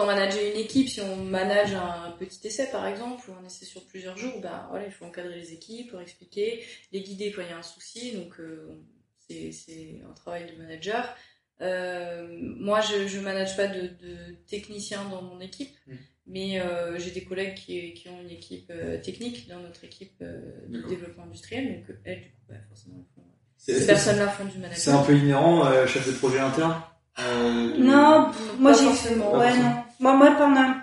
Sans manager une équipe, si on manage un petit essai par exemple, ou un essai sur plusieurs jours, ben voilà, il faut encadrer les équipes, leur expliquer, les guider quand il y a un souci, donc euh, c'est un travail de manager. Euh, moi, je je manage pas de, de techniciens dans mon équipe, Mm. mais euh, j'ai des collègues qui, qui ont une équipe technique dans notre équipe de développement industriel, donc elles, du coup, bah, forcément, elles font- ces personnes-là font du C'est un management. peu inhérent, chef de projet interne? Euh, Non, moi Pas j'ai forcément. ouais Pas non. Moi moi pendant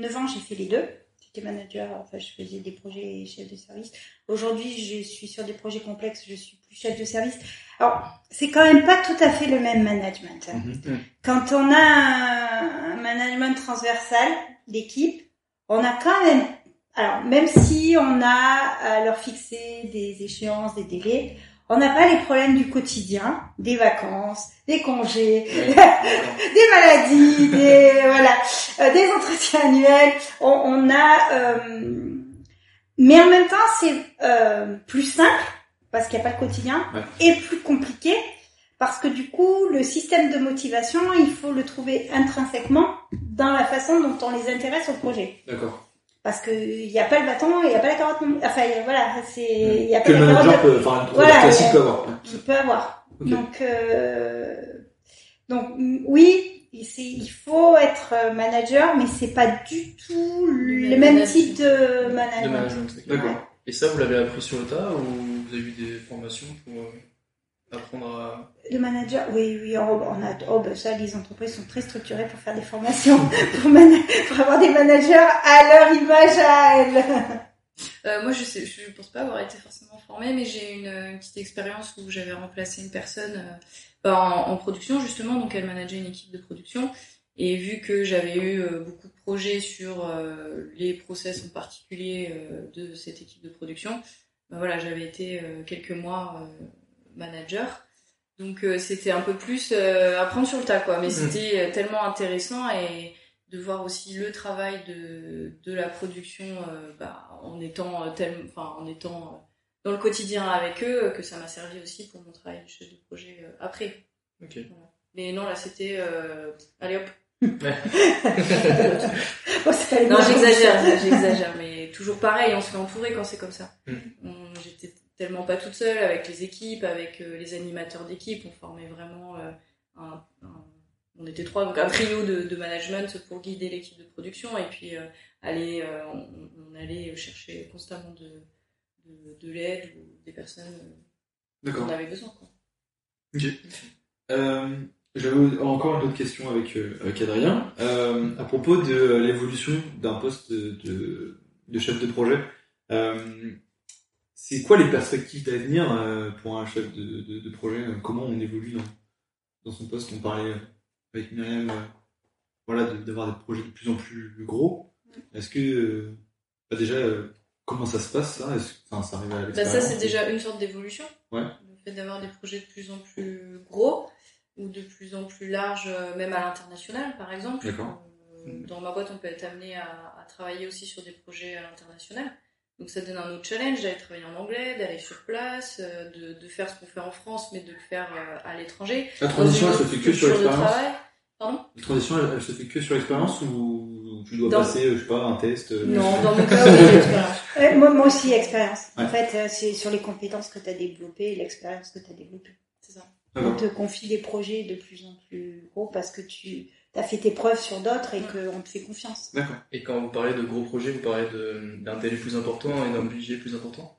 9 ans j'ai fait les deux. J'étais manager, enfin je faisais des projets et chef de service. Aujourd'hui je suis sur des projets complexes, je suis plus chef de service. Alors c'est quand même pas tout à fait le même management. hein. Mhm. Quand on a un, un management transversal d'équipe, on a quand même, alors même si on a à leur fixer des échéances, des délais, on n'a pas les problèmes du quotidien, des vacances, des congés, des maladies, des voilà, euh, des entretiens annuels. On, on a, euh, mais en même temps c'est euh, plus simple parce qu'il n'y a pas le quotidien Ouais. et plus compliqué parce que du coup le système de motivation il faut le trouver intrinsèquement dans la façon dont on les intéresse au projet. D'accord. Parce que il n'y a pas le bâton et il n'y a pas la carotte. non- Enfin voilà, c'est il y a Que pas le la manager carotte peut, enfin, le Voilà, classique peut avoir. qu'il peut avoir. Donc, euh, donc oui, il faut être euh, manager, mais c'est pas du tout le même type de ok. D'accord. Et ça, vous l'avez appris sur le tas ou vous avez eu des formations pour euh, apprendre à... Le manager, oui, oui, oh, on a, oh, ben ça, les entreprises sont très structurées pour faire des formations, pour, pour avoir des managers à leur image à elles. Euh, moi, je sais, je pense pas avoir été forcément formée, mais j'ai une, une petite expérience où j'avais remplacé une personne euh, bah, en, en production justement, donc elle manageait une équipe de production. Et vu que j'avais eu euh, beaucoup de projets sur euh, les process en particulier euh, de cette équipe de production, bah voilà, j'avais été euh, quelques mois euh, manager. Donc euh, c'était un peu plus euh, apprendre sur le tas, quoi. Mais Mhm. c'était euh, tellement intéressant et de voir aussi le travail de, de la production euh, bah, en étant euh, tel, enfin en étant dans le quotidien avec eux que ça m'a servi aussi pour mon travail de chef de projet euh, après. Mais non, là, c'était... euh, allez hop. Allait Non, j'exagère, j'exagère, mais toujours pareil, on se fait entourer quand c'est comme ça. Mm. J'étais tellement pas toute seule avec les équipes, avec euh, les animateurs d'équipe, on formait vraiment euh, un, un- On était trois, donc un trio de, de management pour guider l'équipe de production, et puis euh, aller, on, on allait chercher constamment de, de, de l'aide ou des personnes dont on avait besoin. Quoi. Euh, J'avais encore une autre question avec, euh, avec Adrien. Euh, à propos de l'évolution d'un poste de, de chef de projet, c'est quoi les perspectives d'avenir euh, pour un chef de, de, de projet euh, Comment on évolue dans, dans son poste? On parlait avec Myriam euh, voilà, de- d'avoir des projets de plus en plus gros. Est-ce que, bah déjà, comment ça se passe ça? Enfin, ça arrive à Bah, ça, c'est déjà une sorte d'évolution. Ouais. Le fait d'avoir des projets de plus en plus gros ou de plus en plus larges, même à l'international, par exemple. D'accord. Dans ma boîte, on peut être amené à, à travailler aussi sur des projets à l'international. Donc ça donne un autre challenge d'aller travailler en anglais, d'aller sur place, euh, de, de faire ce qu'on fait en France, mais de le faire euh, à l'étranger. La transition, elle se fait que sur l'expérience. Pardon? La transition, elle, elle se fait que sur l'expérience ou tu dois Dans- passer, euh, je sais pas, un test euh, Non, dans mon cas, oui, l'expérience. Ouais, moi, moi aussi, expérience. En Ouais. fait, euh, c'est sur les compétences que tu as développées et l'expérience que tu as développée. C'est ça. On te confie des projets de plus en plus gros parce que tu as fait tes preuves sur d'autres et qu'on te fait confiance. D'accord. Et quand vous parlez de gros projets, vous parlez d'un délai plus important et d'un budget plus important?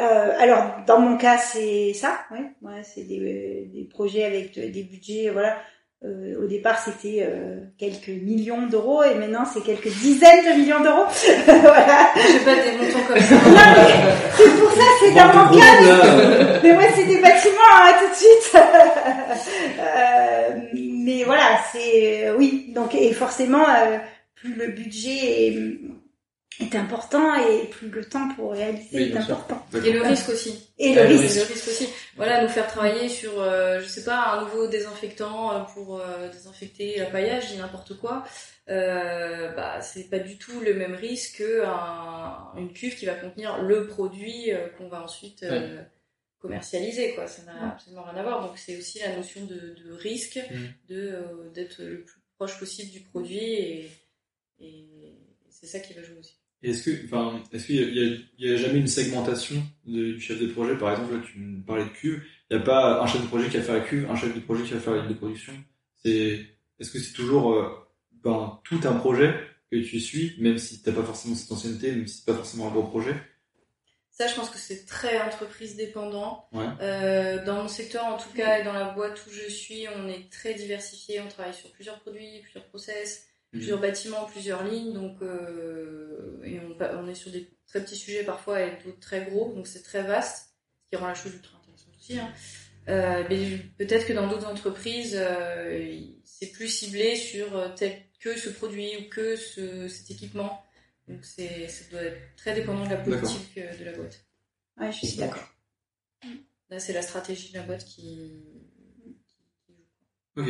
Euh, alors, dans mon cas, c'est ça, ouais. ouais c'est des, des projets avec de- des budgets, voilà. Euh, au départ, c'était euh, quelques millions d'euros et maintenant, c'est quelques dizaines de millions d'euros. voilà. Je pas des montants comme ça. C'est pour ça, c'est dans mon cas. euh, Mais moi, c'est des bâtiments, hein, tout de suite. Mais voilà, c'est euh, oui. Donc, et forcément, euh, plus le budget est, est important et plus le temps pour réaliser Oui, est important. Et le risque aussi. Et le risque. Le risque aussi. Voilà, nous faire travailler sur, euh, je sais pas, un nouveau désinfectant euh, pour euh, désinfecter la paillage, dis n'importe quoi. Euh, bah, c'est pas du tout le même risque que un- une cuve qui va contenir le produit euh, qu'on va ensuite euh, commercialiser, quoi. Ça n'a absolument rien à voir. Donc c'est aussi la notion de, de risque, Mhm. de euh, d'être le plus proche possible du produit et, et c'est ça qui va jouer aussi. Est-ce que, enfin, est-ce qu'il y, a- y y jamais une segmentation de- du chef de projet? Par exemple, là, tu me parlais de cuve. Il n'y a pas un chef de projet qui va faire la cuve, un chef de projet qui va faire la ligne de production. C'est, est-ce que c'est toujours euh, ben, tout un projet que tu suis, même si t'as pas forcément cette ancienneté, même si c'est pas forcément un gros projet? Ça, je pense que c'est très entreprise dépendant. Ouais. Euh, dans mon secteur, en tout cas, et dans la boîte où je suis, on est très diversifié. On travaille sur plusieurs produits, plusieurs process, Mhm. plusieurs bâtiments, plusieurs lignes. Donc, euh, et on, est sur des très petits sujets parfois et d'autres très gros. Donc, c'est très vaste, ce qui rend la chose ultra intéressante aussi. hein. Euh, mais peut-être que dans d'autres entreprises, c'est plus ciblé sur tel que ce produit ou que ce, cet équipement. Donc, c'est, ça doit être très dépendant de la politique euh, de la boîte. Ouais, je suis d'accord. Là, c'est la stratégie de la boîte qui. Ok.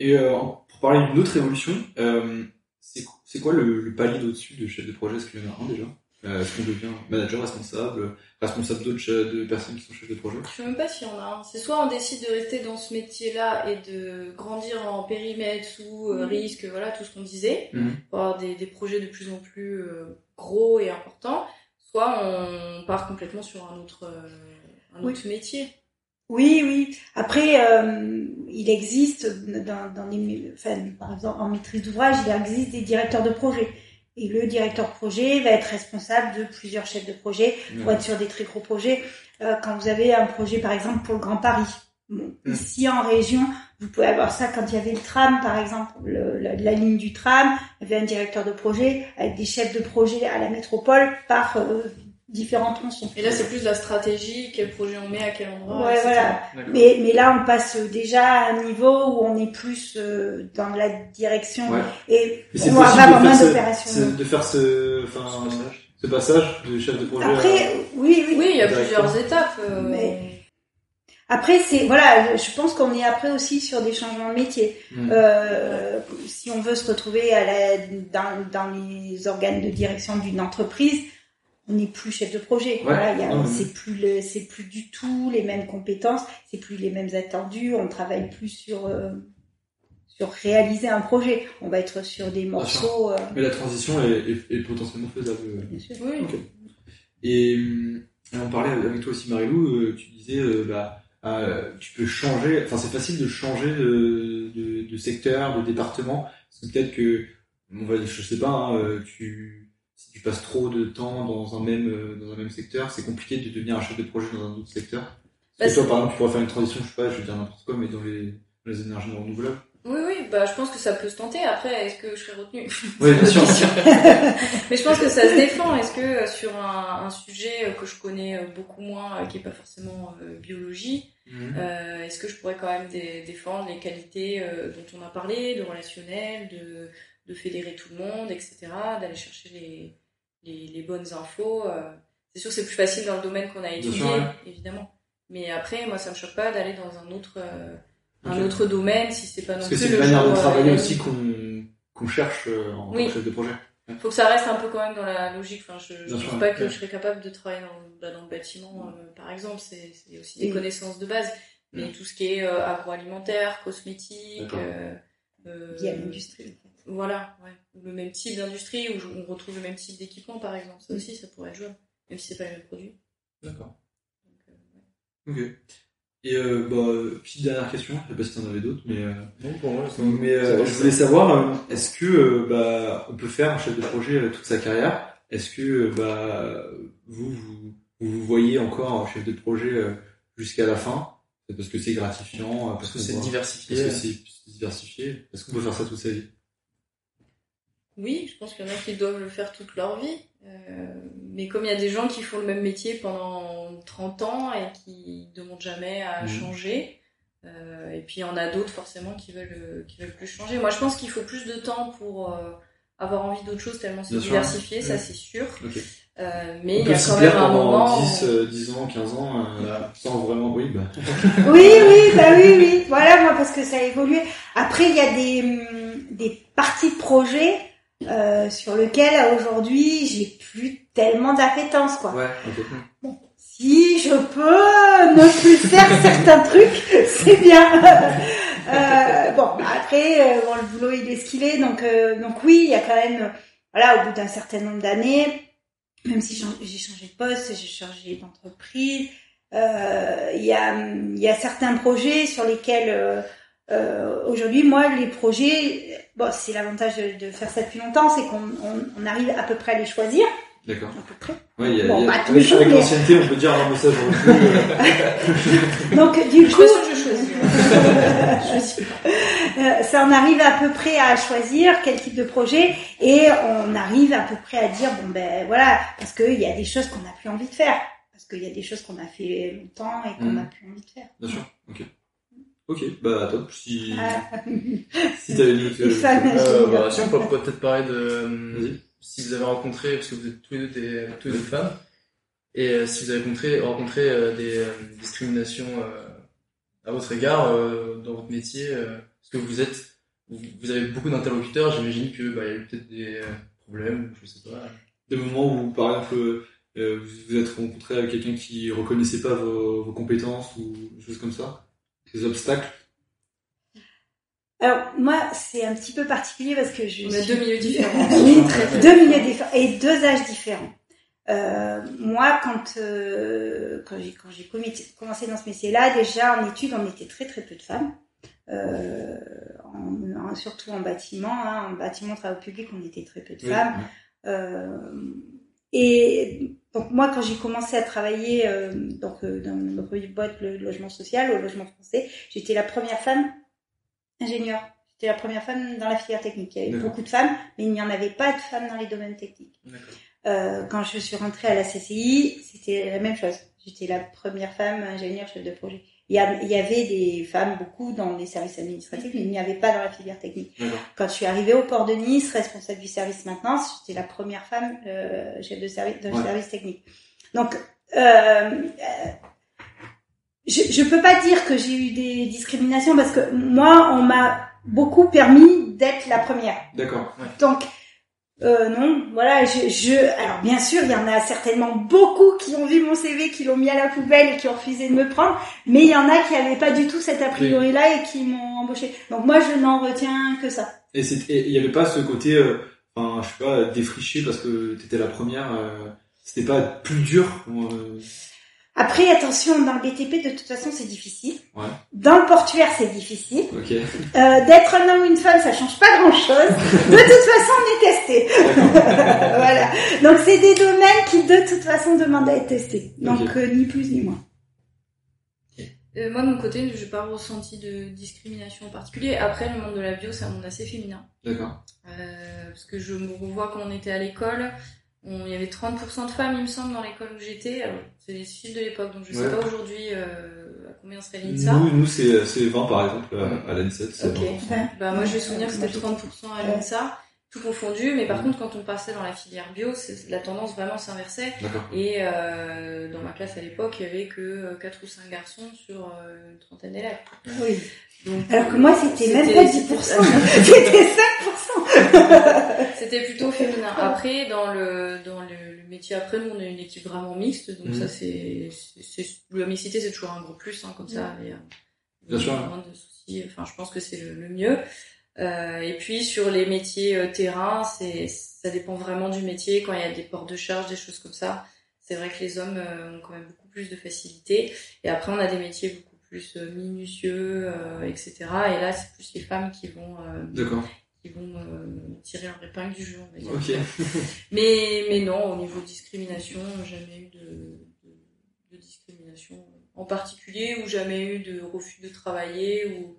Et euh, pour parler d'une autre évolution, euh, c'est c'est quoi le, le palier d'au-dessus de chef de projet Est-ce qu'il y en a un déjà? euh, Est-ce qu'on devient manager, responsable, responsable d'autres de personnes qui sont chefs de projet Je sais même pas s'il y en a un. C'est soit on décide de rester dans ce métier-là et de grandir en périmètre sous euh, Mhm. risque, voilà tout ce qu'on disait, Mhm. pour avoir des, des projets de plus en plus euh, gros et importants. Soit on part complètement sur un autre, euh, un Oui. autre métier. Oui, oui. Après, euh, il existe dans, dans les, enfin, par exemple, en maîtrise d'ouvrage, il existe des directeurs de projet. Et le directeur projet va être responsable de plusieurs chefs de projet pour être sur des très gros projets. Euh, quand vous avez un projet, par exemple, pour le Grand Paris, bon, Mm. ici en région, vous pouvez avoir ça quand il y avait le tram, par exemple, le- la, la ligne du tram, il y avait un directeur de projet avec des chefs de projet à la métropole par euh, différents tronçons. Et là, c'est plus la stratégie, quel projet on met, à quel endroit. Ouais, etc. voilà. Mais, mais là, on passe déjà à un niveau où on est plus euh, dans la direction Ouais. et Mais c'est on va avoir de moins faire, ce, d'opérations. de faire ce, enfin, Ce passage. ce passage de chef de projet. à- Après, oui, oui. Oui, il y a plusieurs étapes. euh, Mais- Après, c'est voilà, je pense qu'on est après aussi sur des changements de métier. Mhm. Euh, si on veut se retrouver à la, dans, dans les organes de direction d'une entreprise, on n'est plus chef de projet. Ouais. Voilà, c'est plus le, c'est plus du tout les mêmes compétences, c'est plus les mêmes attendus. On travaille plus sur euh, sur réaliser un projet. On va être sur des morceaux. euh, Mais la transition est, est- est potentiellement faisable. bien sûr. Oui. Et, et on parlait avec toi aussi, Marilou, euh, tu disais, euh, bah, euh, tu peux changer, enfin c'est facile de changer de, de, de secteur, de département, parce que peut-être que, on va, je sais pas, hein, euh, tu, si tu passes trop de temps dans un même, euh, dans un même secteur, c'est compliqué de devenir un chef de projet dans un autre secteur. Parce que toi, par exemple, tu pourrais faire une transition, je sais pas, je vais dire n'importe quoi, mais dans les, dans les énergies renouvelables. Oui, oui, bah, je pense que ça peut se tenter. Après, est-ce que je serai retenue? Oui, bien sûr. Mais je pense que ça se défend. Est-ce que euh, sur un, un sujet euh, que je connais beaucoup moins, qui est pas forcément euh, biologie, Mhm. euh, est-ce que je pourrais quand même dé- défendre les qualités euh, dont on a parlé, de relationnel, de, de fédérer tout le monde, etc., d'aller chercher les, les, les bonnes infos. euh. C'est sûr, que c'est plus facile dans le domaine qu'on a étudié, sûr, ouais. évidemment. Mais après, moi, ça me choque pas d'aller dans un autre, euh, un Ok. autre domaine si c'est pas non Parce que plus c'est le une manière genre, de euh, travailler euh, aussi qu'on qu'on cherche euh, en Oui. tant que chef de projet. faut que ça reste un peu quand même dans la logique. Enfin, je, Bien pense pas que ouais. je serais capable de travailler dans, bah, dans le bâtiment, euh, par exemple. C'est c'est aussi des Oui. connaissances de base. Mais Mm. tout ce qui est euh, agroalimentaire, cosmétique, euh, euh, l'industrie. Voilà, ouais. Ou le même type d'industrie, où on retrouve le même type d'équipement, par exemple. Ça aussi, ça pourrait être jouable. Même si c'est pas les mêmes produits. D'accord. Euh, ouais. Ok. Et euh, bah, petite dernière question, je sais pas si t'en avais d'autres, mais, euh, Non, pour moi, ça- mais euh, je voulais savoir, euh, est-ce que euh, bah, on peut faire un chef de projet toute sa carrière? Est-ce que bah, vous, vous vous vous voyez encore chef de projet jusqu'à la fin? C'est Parce que c'est gratifiant, euh, Parce que qu'on c'est diversifié. Parce que c'est c'est diversifié. Est-ce qu'on peut faire ça toute sa vie Oui, je pense qu'il y en a qui doivent le faire toute leur vie. Euh, mais comme il y a des gens qui font le même métier pendant 30 ans et qui ne demandent jamais à Mhm. changer, euh, et puis il y en a d'autres forcément qui veulent, euh, qui veulent plus changer. Moi, je pense qu'il faut plus de temps pour euh, avoir envie d'autre chose tellement c'est sûr. diversifié, ça c'est sûr. Ok. Euh, mais il y a quand même un moment. 10, où- euh, 10 ans, 15 ans, euh, sans vraiment... Oui, bah... Oui, oui, bah oui, oui. Voilà, moi, parce que ça a évolué. Après, il y a des, hum, des parties de projet euh, sur lesquelles, aujourd'hui, j'ai plus tellement d'appétence, quoi. Ouais, ok. Si je peux ne plus faire certains trucs, c'est bien. Euh, bon, bah après, euh, bon, le boulot il est ce qu'il est, donc euh, donc oui, il y a quand même, euh, voilà, au bout d'un certain nombre d'années, même si j'ai changé de poste, j'ai changé d'entreprise, euh, il y a il y a certains projets sur lesquels euh, aujourd'hui, moi, les projets, bon, c'est l'avantage de, de faire ça depuis longtemps, c'est qu'on on, on arrive à peu près à les choisir, D'accord. à peu près. Ouais, il y a, Bon, il y a- pas avec, mais- l'ancienneté, on peut dire un message euh, Donc Je du suis coup, je choisis. Je choisis pas. Euh, ça on arrive à peu près à choisir quel type de projet et on arrive à peu près à dire bon ben voilà parce qu'il y a des choses qu'on n'a plus envie de faire parce qu'il y a des choses qu'on a fait longtemps et qu'on n'a plus envie de faire. Bien sûr, ok. Ok, bah top, si, Ah, si t'avais. Les femmes. Euh, bah, si, on peut peut être parler de euh, si vous avez rencontré, parce que vous êtes tous les deux des, tous les deux femmes, et euh, si vous avez rencontré, rencontré euh, des euh, discriminations euh, à votre égard euh, dans votre métier, euh, parce que vous êtes, vous, vous avez beaucoup d'interlocuteurs, j'imagine que bah, il y a eu peut-être des euh, problèmes, je sais pas. Des moments où, par exemple, euh, vous vous êtes rencontré avec quelqu'un qui reconnaissait pas vos, vos compétences ou des choses comme ça? Obstacles? Alors moi c'est un petit peu particulier parce que je On a suis- deux milieux différents. Deux milieux différents et deux âges différents. Euh, moi, quand euh, quand j'ai quand j'ai commis- commencé dans ce métier-là, déjà en études, on était très très peu de femmes, euh, en- en- surtout en bâtiment. Hein, en bâtiment, travaux publics, on était très peu de Oui, femmes. Euh, et donc moi, quand j'ai commencé à travailler euh, donc euh, dans notre boîte le logement social, au logement français, j'étais la première femme ingénieure. J'étais la première femme dans la filière technique. Il y avait beaucoup de femmes, mais il n'y en avait pas de femmes dans les domaines techniques. Euh, quand je suis rentrée à la CCI, c'était la même chose. J'étais la première femme ingénieure chef de projet. Il y, a- il y avait des femmes beaucoup dans les services administratifs, mais il n'y avait pas dans la filière technique. Quand je suis arrivée au port de Nice, responsable du service maintenance, j'étais la première femme euh, chef de service, de Ouais. service technique. Donc, euh, euh, je, je peux pas dire que j'ai eu des discriminations parce que moi, on m'a beaucoup permis d'être la première. D'accord. Donc, Euh, non, voilà, je, je, alors bien sûr, il y en a certainement beaucoup qui ont vu mon CV, qui l'ont mis à la poubelle et qui ont refusé de me prendre, mais il y en a qui n'avaient pas du tout cet a priori-là et qui m'ont embauché. Donc moi, je n'en retiens que ça. Et il y avait pas ce côté, euh, enfin, je sais pas, défriché parce que t'étais la première. Euh, C'était pas plus dur. euh, Après, attention, dans le BTP, de toute façon, c'est difficile. Ouais. Dans le portuaire, c'est difficile. ok. Euh, D'être un homme ou une femme, ça change pas grand-chose. De toute façon, on est testé. voilà. Donc, c'est des domaines qui, de toute façon, demandent à être testés. Donc, euh, ni plus ni moins. Euh, moi, de mon côté, je n'ai pas ressenti de discrimination en particulier. Après, le monde de la bio, c'est un monde assez féminin. D'accord. Euh, parce que je me revois quand on était à l'école, il y avait 30% de femmes, il me semble, dans l'école où j'étais. Alors, C'est les chiffres de l'époque, donc je sais Ouais. pas aujourd'hui euh, à combien serait limite ça. Nous, nous c'est c'est 20 par exemple à, à l'ANSET. c'est Ok. 20%. Ouais. Bah, moi, j'ai souvenir que c'était Moi, 30% à l'INSA, tout confondu. Mais par contre, quand on passait dans la filière bio, c'est- la tendance vraiment s'inversait. D'accord. Et euh, dans ma classe à l'époque, il y avait que 4 ou 5 garçons sur euh, une trentaine d'élèves. Oui. Donc, Alors que moi, c'était même pas 10%. c'était- C'était 5%. C'était plutôt féminin. Après, dans le dans le, le métier après, nous on est une équipe vraiment mixte, donc ça c'est c'est la mixité c'est toujours un gros plus, hein, comme ça. Et, euh, Bien sûr. moins de soucis. Enfin, je pense que c'est le, le mieux. Euh, et puis sur les métiers euh, terrain, c'est ça dépend vraiment du métier. Quand il y a des portes de charge, des choses comme ça, c'est vrai que les hommes euh, ont quand même beaucoup plus de facilité. Et après, on a des métiers beaucoup plus euh, minutieux, euh, etc. Et là, c'est plus les femmes qui vont euh, qui vont tirer leur épingle du jeu, on va dire. Ok. Mais, mais non, au niveau de discrimination, jamais eu de, de, de discrimination en particulier, ou jamais eu de refus de travailler, ou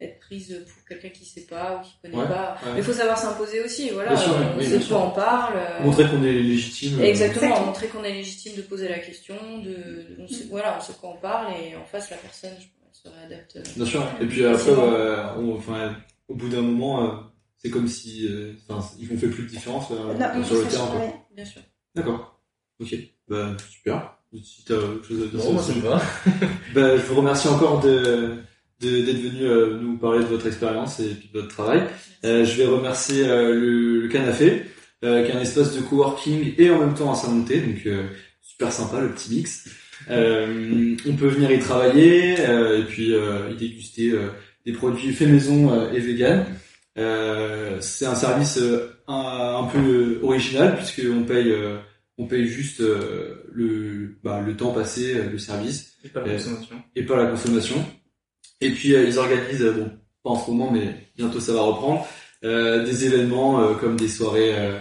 être prise pour quelqu'un qui sait pas ou qui connaît Ouais, pas. ouais. Mais il faut savoir s'imposer aussi, voilà. Bien sûr, on oui, sait bien de sûr. quoi on parle. euh, Montrer qu'on est légitime. euh, Exactement, Exactement. montrer qu'on est légitime de poser la question, de, on sait, voilà, on sait de quoi on parle, et en face, la personne, je pense, se réadapte. euh, Bien sûr. Et puis après, euh, on- enfin, au bout d'un moment, euh, c'est comme si, euh, ils font fait plus de différence euh, Non, sur le terrain. Bien sûr. D'accord. Ok. Bah super. Si t'as autre chose à dire Non, moi ça me va. Bah, je vous remercie encore de- d'être venu euh, nous parler de votre expérience et de votre travail. Euh, je vais remercier euh, le, le Canafé, qui est un espace de coworking et en même temps à Saint-Monté, donc super sympa le petit mix. On peut venir y travailler et puis y déguster des produits faits maison et vegan. C'est un service un, un peu original puisque on paye on paye juste le bah, le temps passé, le service Et pas la consommation. et pas la consommation. Et puis euh, ils organisent, euh, bon, pas en ce moment, mais bientôt ça va reprendre, euh, des événements euh, comme des soirées euh,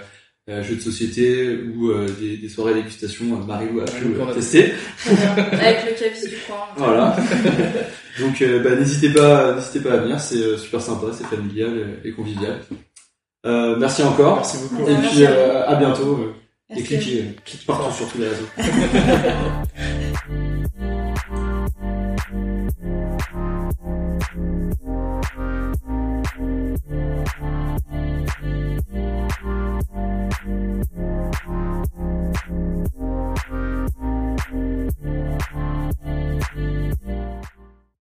euh, jeux de société ou euh, des, des soirées dégustation. Euh, Marie-Lou a pu euh, tester. Avec le cavis du coin. Voilà. Donc euh, bah, n'hésitez pas, n'hésitez pas à venir, c'est euh, super sympa, c'est familial et convivial. Euh, merci encore. Merci beaucoup. Et Merci puis à euh, à bientôt. euh, et cliquez, cliquez partout sur tous les réseaux.